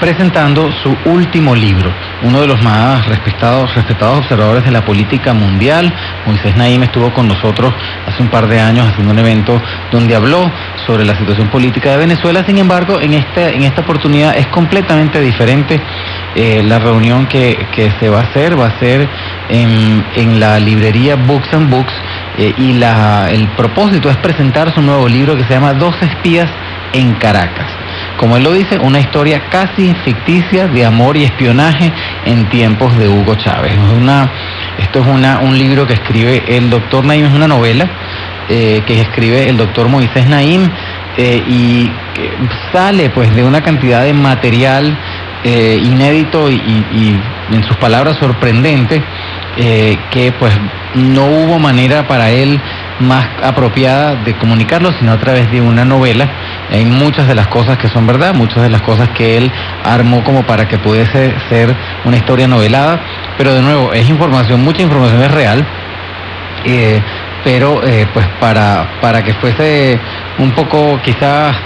presentando su último libro, uno de los más respetados, respetados observadores de la política mundial. Moisés Naim estuvo con nosotros hace un par de años haciendo un evento donde habló sobre la situación política de Venezuela. Sin embargo, en, este, esta oportunidad es completamente diferente. Eh, la reunión que, que se va a hacer va a ser en, en la librería Books and Books eh, y la, el propósito es presentar su nuevo libro que se llama Dos espías en Caracas. Como él lo dice, una historia casi ficticia de amor y espionaje en tiempos de Hugo Chávez. Esto es una- un libro que escribe el doctor Naim, es una novela eh, que escribe el doctor Moisés Naim eh, y sale pues de una cantidad de material eh, inédito y, en sus palabras sorprendente eh, que pues no hubo manera para él más apropiada de comunicarlo sino a través de una novela. Hay muchas de las cosas que son verdad, muchas de las cosas que él armó como para que pudiese ser una historia novelada, pero de nuevo es información, mucha información es real. Eh, pero eh, pues para, para que fuese un poco quizás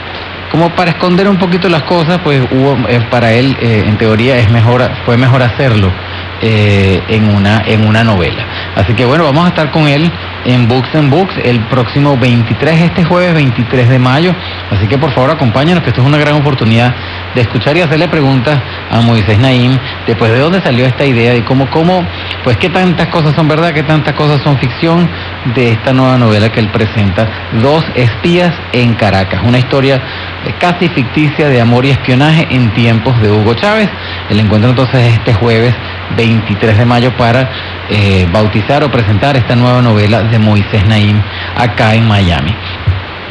como para esconder un poquito las cosas, pues hubo, eh, para él en teoría es mejor, fue mejor hacerlo eh, en, una, en una novela. Así que bueno, vamos a estar con él en Books and Books el próximo 23, este jueves 23 de mayo. Así que por favor acompáñanos, que esto es una gran oportunidad de escuchar y hacerle preguntas a Moisés Naim, después de dónde salió esta idea y cómo, cómo, pues qué tantas cosas son verdad, qué tantas cosas son ficción de esta nueva novela que él presenta, Dos espías en Caracas, una historia eh, casi ficticia de amor y espionaje en tiempos de Hugo Chávez. El encuentro entonces es este jueves 23 de mayo para eh, bautizar o presentar esta nueva novela de Moisés Naim acá en Miami.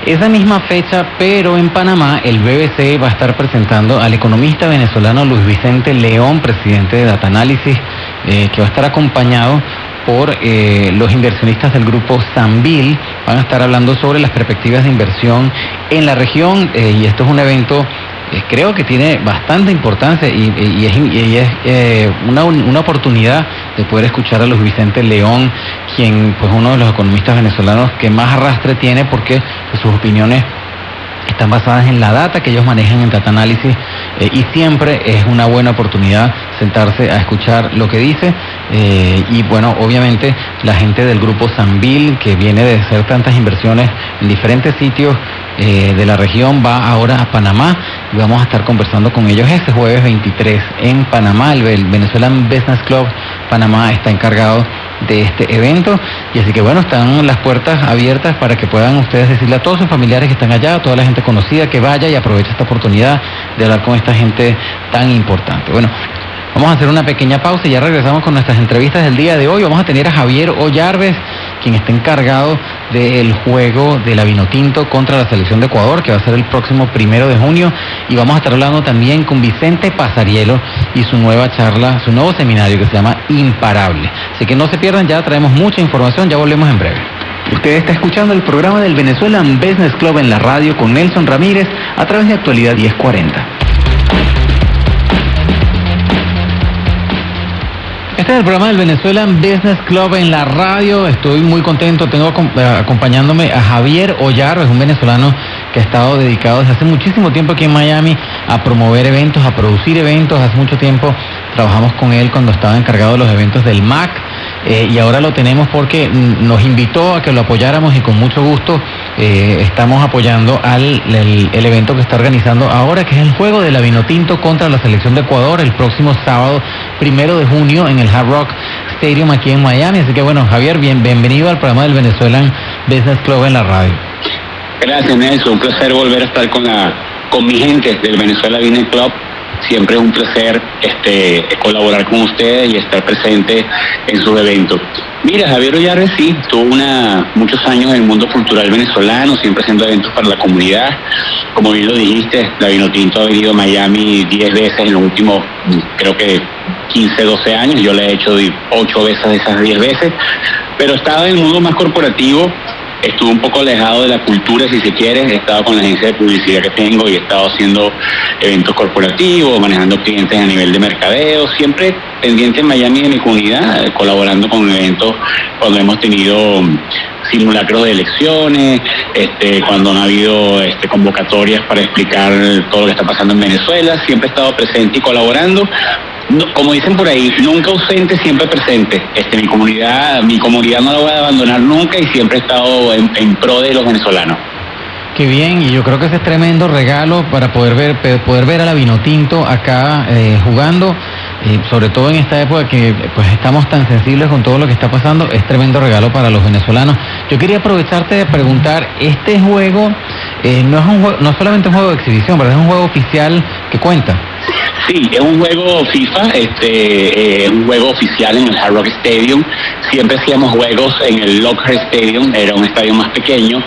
Esa misma fecha, pero en Panamá, el BBC va a estar presentando al economista venezolano Luis Vicente León, presidente de Data Analysis, eh, que va a estar acompañado por eh, los inversionistas del grupo Sambil. Van a estar hablando sobre las perspectivas de inversión en la región eh, y esto es un evento eh, creo que tiene bastante importancia y, es, eh, una, una oportunidad de poder escuchar a Luis Vicente León, quien pues uno de los economistas venezolanos que más arrastre tiene porque pues, sus opiniones están basadas en la data que ellos manejan en Data Analysis eh, y siempre es una buena oportunidad sentarse a escuchar lo que dice eh, y bueno, obviamente la gente del grupo Sambil que viene de hacer tantas inversiones en diferentes sitios eh, de la región va ahora a Panamá. Y vamos a estar conversando con ellos este jueves 23 en Panamá, el Venezuelan Business Club Panamá está encargado de este evento y así que bueno, están las puertas abiertas para que puedan ustedes decirle a todos sus familiares que están allá, a toda la gente conocida que vaya y aproveche esta oportunidad de hablar con esta gente tan importante. Bueno, Vamos a hacer una pequeña pausa y ya regresamos con nuestras entrevistas del día de hoy. Vamos a tener a Javier Ollarves, quien está encargado del juego de la Vinotinto contra la selección de Ecuador, que va a ser el próximo primero de junio. Y vamos a estar hablando también con Vicente Pasarielo y su nueva charla, su nuevo seminario que se llama Imparable. Así que no se pierdan, ya traemos mucha información, ya volvemos en breve. Usted está escuchando el programa del Venezuelan Business Club en la radio con Nelson Ramírez a través de Actualidad 1040. Este es el programa del Venezuelan Business Club en la radio. Estoy muy contento. Tengo eh, acompañándome a Javier Ollar, es un venezolano que ha estado dedicado desde hace muchísimo tiempo aquí en Miami a promover eventos, a producir eventos. Hace mucho tiempo trabajamos con él cuando estaba encargado de los eventos del MAC. Eh, y ahora lo tenemos porque nos invitó a que lo apoyáramos y con mucho gusto eh, estamos apoyando al el, evento que está organizando ahora, que es el juego de la Vinotinto contra la selección de Ecuador el próximo sábado primero de junio en el Hard Rock Stadium aquí en Miami. Así que bueno, Javier, bien, bienvenido al programa del Venezuelan Business Club en la radio.
Gracias, Nelson. Un placer volver a estar con la con mi gente del Venezuela Business Club. Siempre es un placer este, colaborar con ustedes y estar presente en sus eventos. Mira, Javier Ollarre sí, tuvo una, muchos años en el mundo cultural venezolano, siempre haciendo eventos para la comunidad. Como bien lo dijiste, la Vinotinto ha venido a Miami 10 veces en los últimos, creo que 15, 12 años. Yo le he hecho 8 veces de esas 10 veces. Pero estaba en el mundo más corporativo, estuve un poco alejado de la cultura, si se quiere. He estado con la agencia de publicidad que tengo y he estado haciendo eventos corporativos, manejando clientes a nivel de mercadeo, siempre pendiente en Miami de mi comunidad, colaborando con eventos cuando hemos tenido mm, simulacros de elecciones, este, cuando no ha habido este, convocatorias para explicar todo lo que está pasando en Venezuela, siempre he estado presente y colaborando. Como dicen por ahí, nunca ausente, siempre presente. Este, mi comunidad, mi comunidad no la voy a abandonar nunca y siempre he estado en, pro de los venezolanos.
Qué bien, y yo creo que ese es tremendo regalo para poder ver, poder ver a la Vinotinto acá eh, jugando, eh, sobre todo en esta época que pues estamos tan sensibles con todo lo que está pasando, es tremendo regalo para los venezolanos. Yo quería aprovecharte de preguntar, este juego eh, no es un no solamente un juego de exhibición, ¿verdad? Es un juego oficial que cuenta.
Sí, es un juego FIFA, este, eh, un juego oficial en el Hard Rock Stadium. Siempre hacíamos juegos en el Lockhart Stadium, era un estadio más pequeño.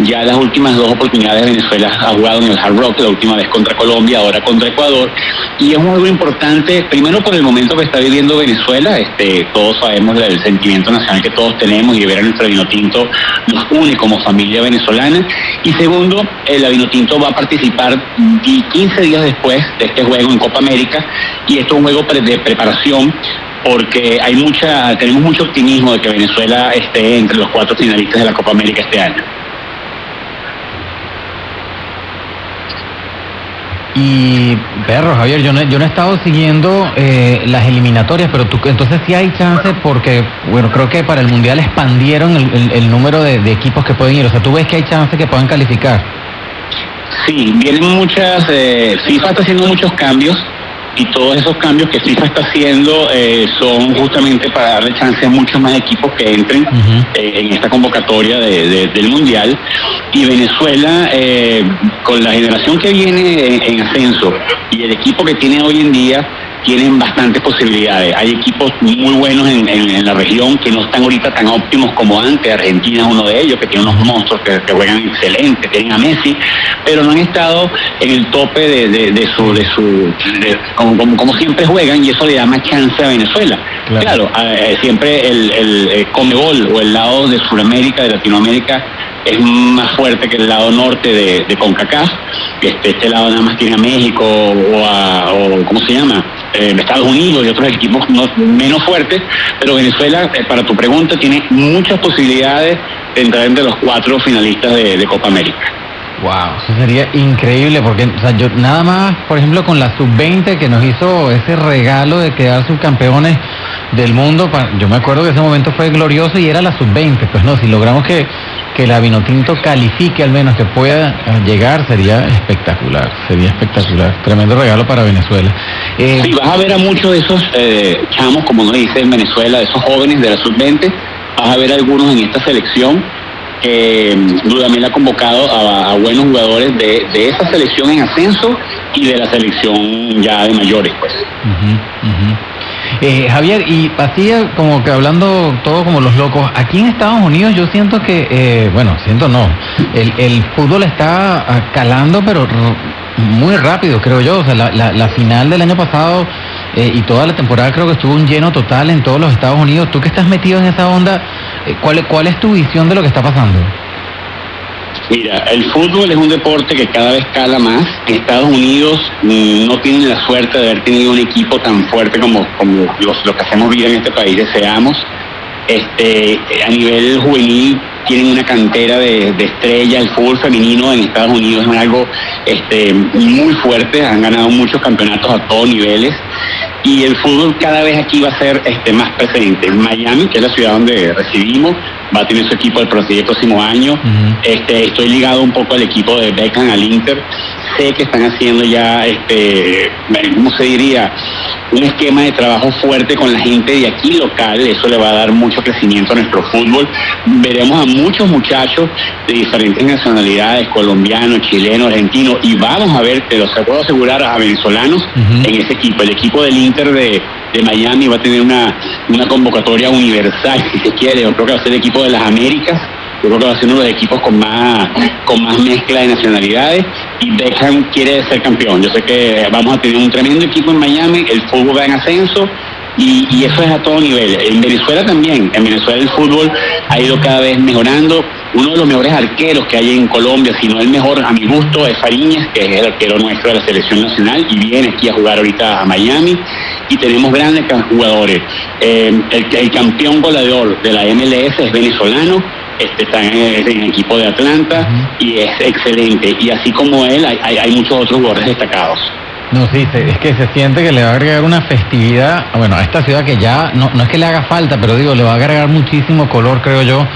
Ya las últimas dos oportunidades Venezuela ha jugado en el Hard Rock, la última vez contra Colombia, ahora contra Ecuador. Y es un juego importante, primero por el momento que está viviendo Venezuela, este, todos sabemos del sentimiento nacional que todos tenemos y ver a nuestro vino tinto nos une como familia venezolana. Y segundo, el vino tinto va a participar di- 15 días después de este juego en Copa América y esto es un juego de preparación porque hay mucha, tenemos mucho optimismo de que Venezuela esté entre los cuatro finalistas de la Copa América este año.
Y perro, Javier, yo no, yo no he estado siguiendo eh, las eliminatorias, pero tú, entonces sí hay chance porque, bueno, creo que para el Mundial expandieron el, el- el número de, de equipos que pueden ir. O sea, tú ves que hay chance que puedan calificar.
Sí, vienen muchas, eh, FIFA está haciendo muchos cambios y todos esos cambios que FIFA está haciendo eh, son justamente para darle chance a muchos más equipos que entren eh, en esta convocatoria de- de- del Mundial. Y Venezuela, eh, con la generación que viene en, en ascenso y el equipo que tiene hoy en día, tienen bastantes posibilidades. Hay equipos muy buenos en, en- en la región que no están ahorita tan óptimos como antes. Argentina es uno de ellos, que tiene unos monstruos que, que juegan excelente, tienen a Messi, pero no han estado en el tope de, de- de su, de su de- como, como- como siempre juegan y eso le da más chance a Venezuela. Claro, eh, siempre el, el, eh, Comebol o el lado de Sudamérica, de Latinoamérica, es más fuerte que el lado norte de, de CONCACAF. Este, este lado nada más tiene a México o a, o, ¿cómo se llama? Eh, Estados Unidos y otros equipos no- menos fuertes, pero Venezuela, eh, para tu pregunta, tiene muchas posibilidades de entrar entre los cuatro finalistas de, Copa América.
Wow, eso sería increíble porque, o sea, yo nada más, por ejemplo, con la sub-20 que nos hizo ese regalo de quedar subcampeones del mundo, yo me acuerdo que ese momento fue glorioso y era la sub-20, pues no, si logramos que, que la Vinotinto califique al menos, que pueda eh, llegar, sería espectacular, sería espectacular, tremendo regalo para Venezuela. Eh,
Sí, vas a ver a muchos de esos eh, chamos, como nos dice en Venezuela, de esos jóvenes de la sub-20, vas a ver algunos en esta selección que mm, Dudamel ha convocado a, a buenos jugadores de, de esa selección en ascenso y de la selección ya de mayores, pues.
Eh, Javier, y así como que hablando todo como los locos, aquí en Estados Unidos yo siento que, eh, bueno, siento no, el, el fútbol está ah, calando, pero muy rápido, creo yo. O sea, la, la- la final del año pasado eh, y toda la temporada creo que estuvo un lleno total en todos los Estados Unidos. Tú que estás metido en esa onda, eh, ¿cuál, ¿cuál es tu visión de lo que está pasando?
Mira, el fútbol es un deporte que cada vez cala más. En Estados Unidos no tienen la suerte de haber tenido un equipo tan fuerte como, como los, lo que hacemos vida en este país deseamos. Este, a nivel juvenil tienen una cantera de, de estrella, el fútbol femenino en Estados Unidos es algo este, muy fuerte, han ganado muchos campeonatos a todos niveles y el fútbol cada vez aquí va a ser este, más presente. Miami, que es la ciudad donde recibimos, va a tener su equipo el, próximo- año. este, estoy ligado un poco al equipo de Beckham, al Inter. Sé que están haciendo ya, este, ¿cómo se diría? Un esquema de trabajo fuerte con la gente de aquí local. Eso le va a dar mucho crecimiento a nuestro fútbol. Veremos a muchos muchachos de diferentes nacionalidades, colombianos, chilenos, argentinos, y vamos a ver, te lo puedo asegurar, a venezolanos en ese equipo. El equipo del Inter de, de Miami va a tener una, una convocatoria universal, si se quiere. Yo creo que va a ser el equipo de las Américas. Yo creo que va a ser uno de los equipos con más, con más mezcla de nacionalidades y Beckham quiere ser campeón. Yo sé que vamos a tener un tremendo equipo en Miami, el fútbol va en ascenso y, y eso es a todo nivel. En Venezuela también, en Venezuela el fútbol ha ido cada vez mejorando. Uno de los mejores arqueros que hay en Colombia, si no el mejor a mi gusto, es Fariñas, que es el arquero nuestro de la selección nacional y viene aquí a jugar ahorita a Miami. Y tenemos grandes jugadores. Eh, el, campeón goleador de la MLS es venezolano, este está en el, en el equipo de Atlanta y es excelente. Y así como él, hay, hay- hay muchos otros jugadores destacados.
No, sí, se- es que se siente que le va a agregar una festividad, bueno, a esta ciudad que ya, no, no es que le haga falta, pero digo, le va a agregar muchísimo color, creo yo,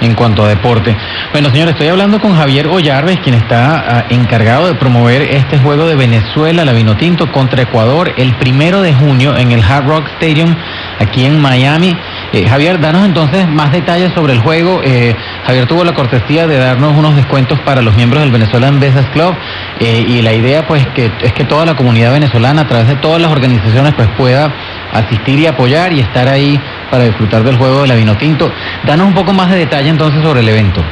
en cuanto a deporte. Bueno, señores, estoy hablando con Javier Ollarves, quien está ah, encargado de promover este juego de Venezuela, la Vinotinto, contra Ecuador, el primero de junio en el Hard Rock Stadium, aquí en Miami. Eh, Javier, danos entonces más detalles sobre el juego. Eh, Javier tuvo la cortesía de darnos unos descuentos para los miembros del Venezuelan Business Club eh, y la idea pues que es que toda la comunidad venezolana a través de todas las organizaciones pues pueda asistir y apoyar y estar ahí para disfrutar del juego de la Vinotinto. Danos un poco más de detalle entonces sobre el evento.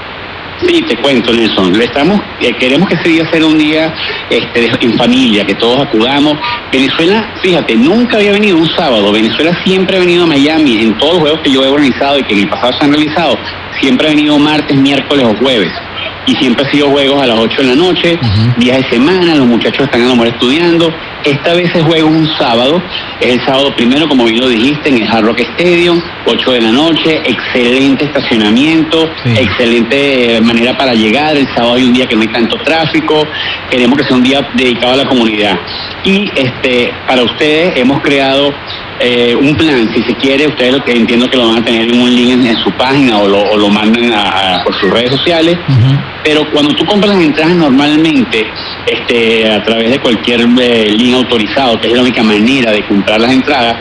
Sí, te cuento, Nelson. Le estamos, eh, queremos que ese día sea un día este, en familia, que todos acudamos. Venezuela, fíjate, nunca había venido un sábado. Venezuela siempre ha venido a Miami en todos los juegos que yo he organizado y que en el pasado se han realizado. Siempre ha venido martes, miércoles o jueves. Y siempre ha sido juegos a las 8 de la noche, días de semana, los muchachos están a lo mejor estudiando. Esta vez se juega un sábado, es el sábado primero, como bien lo dijiste, en el Hard Rock Stadium, 8 de la noche, excelente estacionamiento, excelente manera para llegar, el sábado hay un día que no hay tanto tráfico, queremos que sea un día dedicado a la comunidad. Y este para ustedes hemos creado eh, un plan, si se quiere, ustedes lo que entiendo que lo van a tener en un link en, en su página o lo, o lo mandan a- a- por sus redes sociales, pero cuando tú compras las entradas normalmente, este, a través de cualquier eh, link autorizado, que es la única manera de comprar las entradas,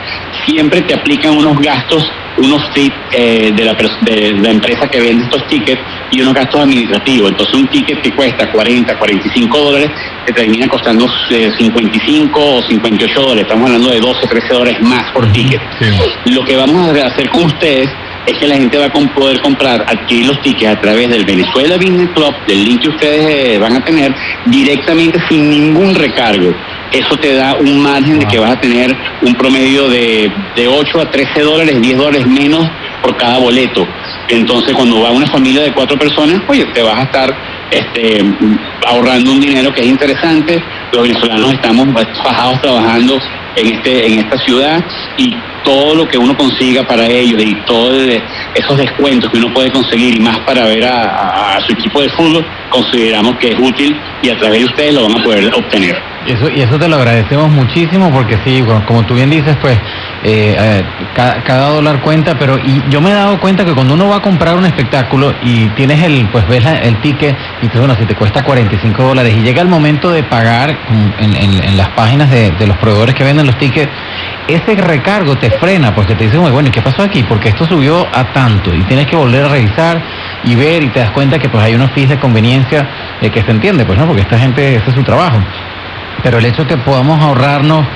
siempre te aplican unos gastos, unos fees eh, de, la, de la empresa que vende estos tickets y unos gastos administrativos. Entonces un ticket que cuesta 40, 45 dólares, te termina costando eh, 55 o 58 dólares. Estamos hablando de 12, 13 dólares más por ticket. Lo que vamos a hacer con ustedes es que la gente va a poder comprar, adquirir los tickets a través del Venezuela Business Club, del link que ustedes eh, van a tener, directamente sin ningún recargo. Eso te da un margen de que vas a tener un promedio de, de 8 a 13 dólares, 10 dólares menos por cada boleto. Entonces, cuando va una familia de cuatro personas, oye, te vas a estar este, ahorrando un dinero que es interesante. Los venezolanos estamos bajados trabajando en este en esta ciudad y todo lo que uno consiga para ellos y todos esos descuentos que uno puede conseguir y más para ver a, su equipo de fútbol, consideramos que es útil y a través de ustedes lo van a poder obtener.
Eso, y eso te lo agradecemos muchísimo porque sí, bueno, como tú bien dices, pues eh, eh, ca- cada, dólar cuenta, pero y yo me he dado cuenta que cuando uno va a comprar un espectáculo y tienes el, pues ves el ticket y dices, bueno, si te cuesta 45 dólares y llega el momento de pagar mm, en, las páginas de los proveedores que venden los tickets, ese recargo te frena porque te dicen, "Oye, bueno, ¿y qué pasó aquí? Porque esto subió a tanto y tienes que volver a revisar y ver y te das cuenta que pues hay unos fees de conveniencia eh, que se entiende, pues no, porque esta gente, ese es su trabajo pero el hecho que podamos ahorrarnos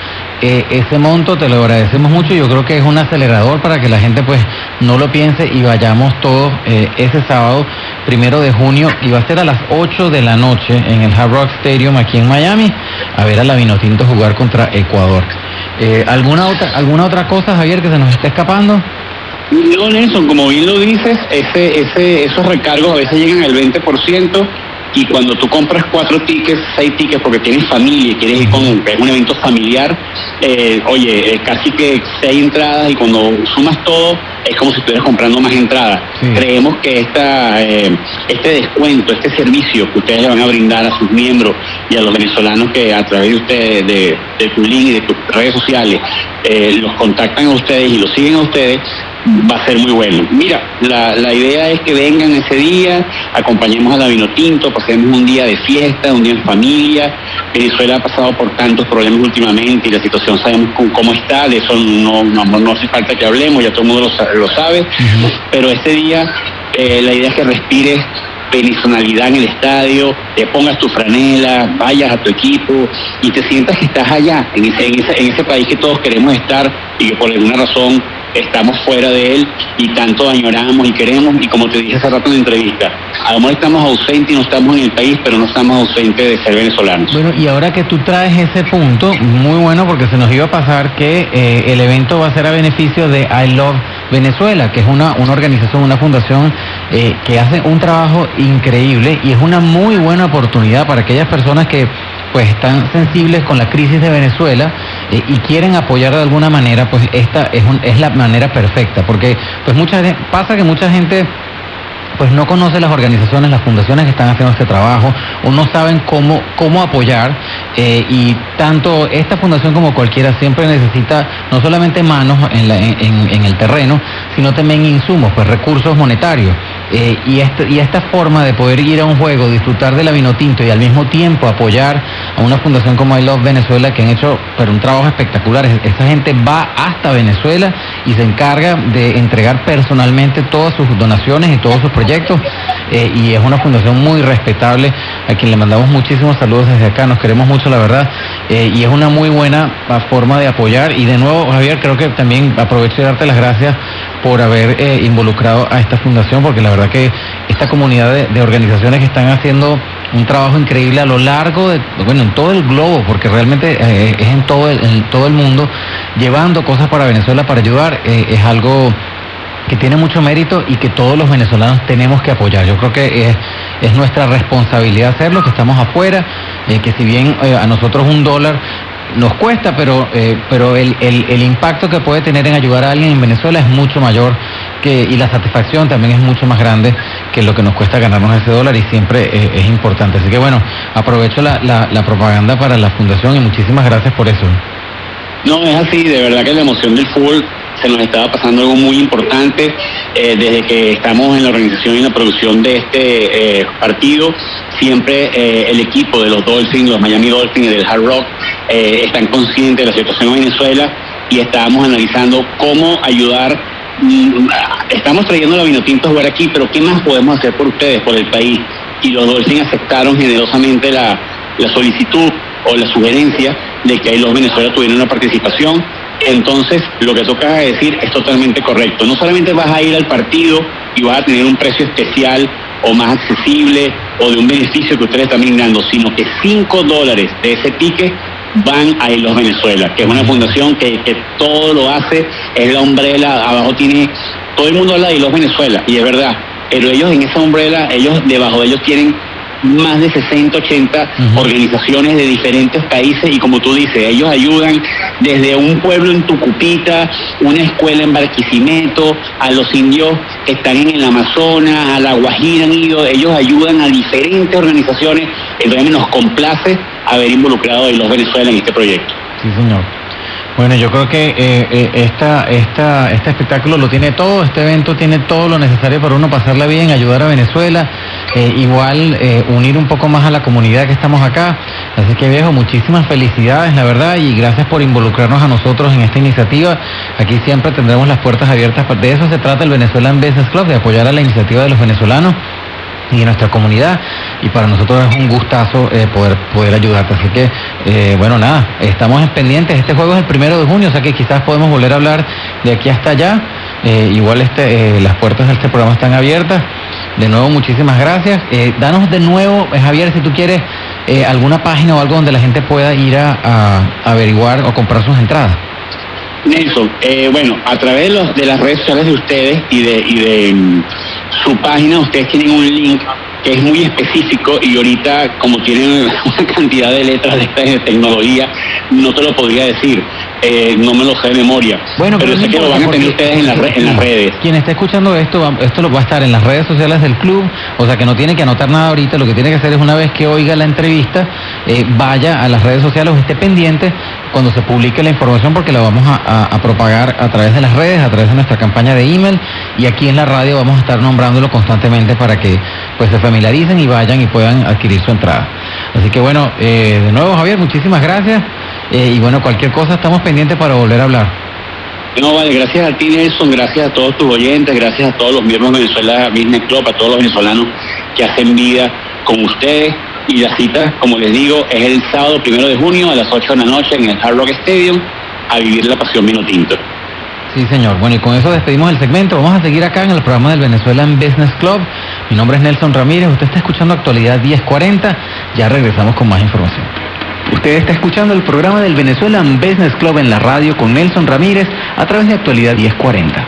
eh, ese monto te lo agradecemos mucho y yo creo que es un acelerador para que la gente pues no lo piense y vayamos todos eh, ese sábado primero de junio y va a ser a las 8 de la noche en el Hard Rock Stadium aquí en Miami a ver a la Vinotinto jugar contra Ecuador. Eh, ¿alguna, otra, ¿Alguna otra cosa Javier que se nos esté escapando?
No, Nelson, como bien lo dices, ese, ese, esos recargos a veces llegan al 20% y cuando tú compras cuatro tickets, seis tickets porque tienes familia y quieres ir con es un evento familiar, eh, oye, eh, casi que seis entradas y cuando sumas todo, es como si estuvieras comprando más entradas. Creemos que esta, eh, este descuento, este servicio que ustedes le van a brindar a sus miembros y a los venezolanos que a través de ustedes, de, de tu link y de tus redes sociales, los contactan a ustedes y los siguen a ustedes, va a ser muy bueno. Mira, la, la idea es que vengan ese día, acompañemos a la Vinotinto, pasemos un día de fiesta, un día en familia. Venezuela ha pasado por tantos problemas últimamente y la situación sabemos cómo, cómo está, de eso no, no, no hace falta que hablemos, ya todo el mundo lo, lo sabe, pero ese día eh, la idea es que respires personalidad en el estadio, te pongas tu franela, vayas a tu equipo y te sientas que estás allá, en ese, en ese, en ese país que todos queremos estar y que por alguna razón estamos fuera de él y tanto añoramos y queremos y como te dije hace rato en la entrevista, a lo mejor estamos ausentes y no estamos en el país, pero no estamos ausentes de ser venezolanos.
Bueno, y ahora que tú traes ese punto, muy bueno porque se nos iba a pasar que eh, el evento va a ser a beneficio de I Love Venezuela, que es una, una organización, una fundación eh, que hace un trabajo increíble y es una muy buena oportunidad para aquellas personas que pues están sensibles con la crisis de Venezuela eh, y quieren apoyar de alguna manera, pues esta es, un- es la manera perfecta, porque pues mucha pasa que mucha gente pues no conoce las organizaciones, las fundaciones que están haciendo este trabajo o no saben cómo, cómo apoyar eh, y tanto esta fundación como cualquiera siempre necesita no solamente manos en, la- en- en- el terreno, sino también insumos, pues recursos monetarios. Eh, y, este- y esta forma de poder ir a un juego, disfrutar de la vino tinto y al mismo tiempo apoyar a una fundación como I Love Venezuela que han hecho pero un trabajo espectacular. Es- Esta gente va hasta Venezuela y se encarga de entregar personalmente todas sus donaciones y todos sus proyectos. eh, y es una fundación muy respetable a quien le mandamos muchísimos saludos desde acá. Nos queremos mucho, la verdad. eh, y es una muy buena ah, forma de apoyar. Y de nuevo, Javier, creo que también aprovecho de darte las gracias por haber eh, involucrado a esta fundación, porque la verdad que esta comunidad de, de organizaciones que están haciendo un trabajo increíble a lo largo de, bueno, en todo el globo, porque realmente eh, es en todo el, en todo el mundo, llevando cosas para Venezuela para ayudar, eh, es algo que tiene mucho mérito y que todos los venezolanos tenemos que apoyar. Yo creo que es, es nuestra responsabilidad hacerlo, que estamos afuera, eh, que si bien a nosotros un dólar nos cuesta, pero, pero el- el impacto que puede tener en ayudar a alguien en Venezuela es mucho mayor que, y la satisfacción también es mucho más grande que lo que nos cuesta ganarnos ese dólar y siempre es importante. Así que bueno, aprovecho la, la- propaganda para la fundación y muchísimas gracias por eso.
No, es así, de verdad que la emoción del fútbol se nos estaba pasando algo muy importante eh, desde que estamos en la organización y la producción de este eh, partido. Siempre eh, el equipo de los Dolphins, los Miami Dolphins y del Hard Rock eh, están conscientes de la situación en Venezuela y estábamos analizando cómo ayudar. Mm, Estamos trayendo la Vinotinto a aquí, pero ¿qué más podemos hacer por ustedes, por el país? Y los Dolphins aceptaron generosamente la, la solicitud o la sugerencia de que los Venezuela tuvieran una participación. Entonces, lo que toca decir es totalmente correcto. No solamente vas a ir al partido y vas a tener un precio especial o más accesible o de un beneficio que ustedes están brindando, sino que 5 dólares de ese ticket van a los Venezuela, que es una fundación que, todo lo hace, es la umbrella, abajo tiene, todo el mundo habla de los Venezuela, y es verdad, pero ellos en esa umbrella, ellos debajo de ellos tienen más de 60, 80 organizaciones de diferentes países y como tú dices, ellos ayudan desde un pueblo en Tucupita, una escuela en Barquisimeto, a los indios que están en el Amazonas, a la Guajira han ido, ellos ayudan a diferentes organizaciones, entonces nos complace haber involucrado a los Venezuela en este proyecto.
Sí, señor. Bueno, yo creo que eh, eh, esta, esta, este espectáculo lo tiene todo, este evento tiene todo lo necesario para uno pasarla bien, ayudar a Venezuela, eh, igual eh, unir un poco más a la comunidad que estamos acá. Así que viejo, muchísimas felicidades, la verdad, y gracias por involucrarnos a nosotros en esta iniciativa. Aquí siempre tendremos las puertas abiertas. De eso se trata el Venezuelan Business Club, de apoyar a la iniciativa de los venezolanos y de nuestra comunidad y para nosotros es un gustazo eh, poder poder ayudarte así que eh, bueno nada estamos en pendientes este juego es el primero de junio o sea que quizás podemos volver a hablar de aquí hasta allá Eh, igual este eh, las puertas de este programa están abiertas. De nuevo muchísimas gracias. Eh, danos de nuevo eh, Javier si tú quieres alguna página o algo donde la gente pueda ir a, averiguar o comprar sus entradas.
Nelson, bueno, a través de, los- de las redes sociales de ustedes y de, y de mm, su página, ustedes tienen un link que es muy específico y ahorita como tienen una cantidad de letras de esta de tecnología, no te lo podría decir. eh, no me lo sé de memoria.
Bueno,
pero,
pero
sé que lo van a tener ustedes en, las re- en las redes.
Quien está escuchando esto, esto lo va a estar en las redes sociales del club, o sea que no tiene que anotar nada ahorita, lo que tiene que hacer es una vez que oiga la entrevista, eh, vaya a las redes sociales o esté pendiente cuando se publique la información porque la vamos a, propagar a través de las redes, a través de nuestra campaña de email y aquí en la radio vamos a estar nombrándolo constantemente para que pues se familiaricen y vayan y puedan adquirir su entrada. Así que bueno, eh, de nuevo Javier, muchísimas gracias eh, y bueno, cualquier cosa estamos pendientes para volver a hablar.
No, vale, gracias a ti Nelson, gracias a todos tus oyentes, gracias a todos los miembros de Venezuela Business Club, a todos los venezolanos que hacen vida con ustedes. Y la cita, como les digo, es el sábado primero de junio a las 8 de la noche en el Hard Rock Stadium a vivir la pasión vino tinto.
Sí, señor. Bueno, y con eso despedimos el segmento. Vamos a seguir acá en el programa del Venezuelan Business Club. Mi nombre es Nelson Ramírez. Usted está escuchando Actualidad 1040. Ya regresamos con más información. Usted está escuchando el programa del Venezuelan Business Club en la radio con Nelson Ramírez a través de Actualidad 1040.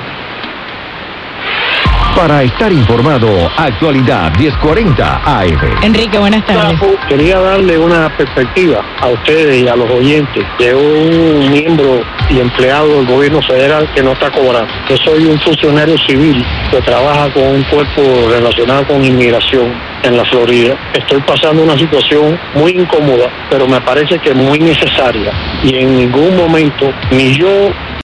Para estar informado, actualidad 1040 AM.
Enrique, buenas tardes.
Quería darle una perspectiva a ustedes y a los oyentes de un miembro y empleado del gobierno federal que no está cobrando. Yo soy un funcionario civil que trabaja con un cuerpo relacionado con inmigración en la Florida. Estoy pasando una situación muy incómoda, pero me parece que muy necesaria. Y en ningún momento, ni yo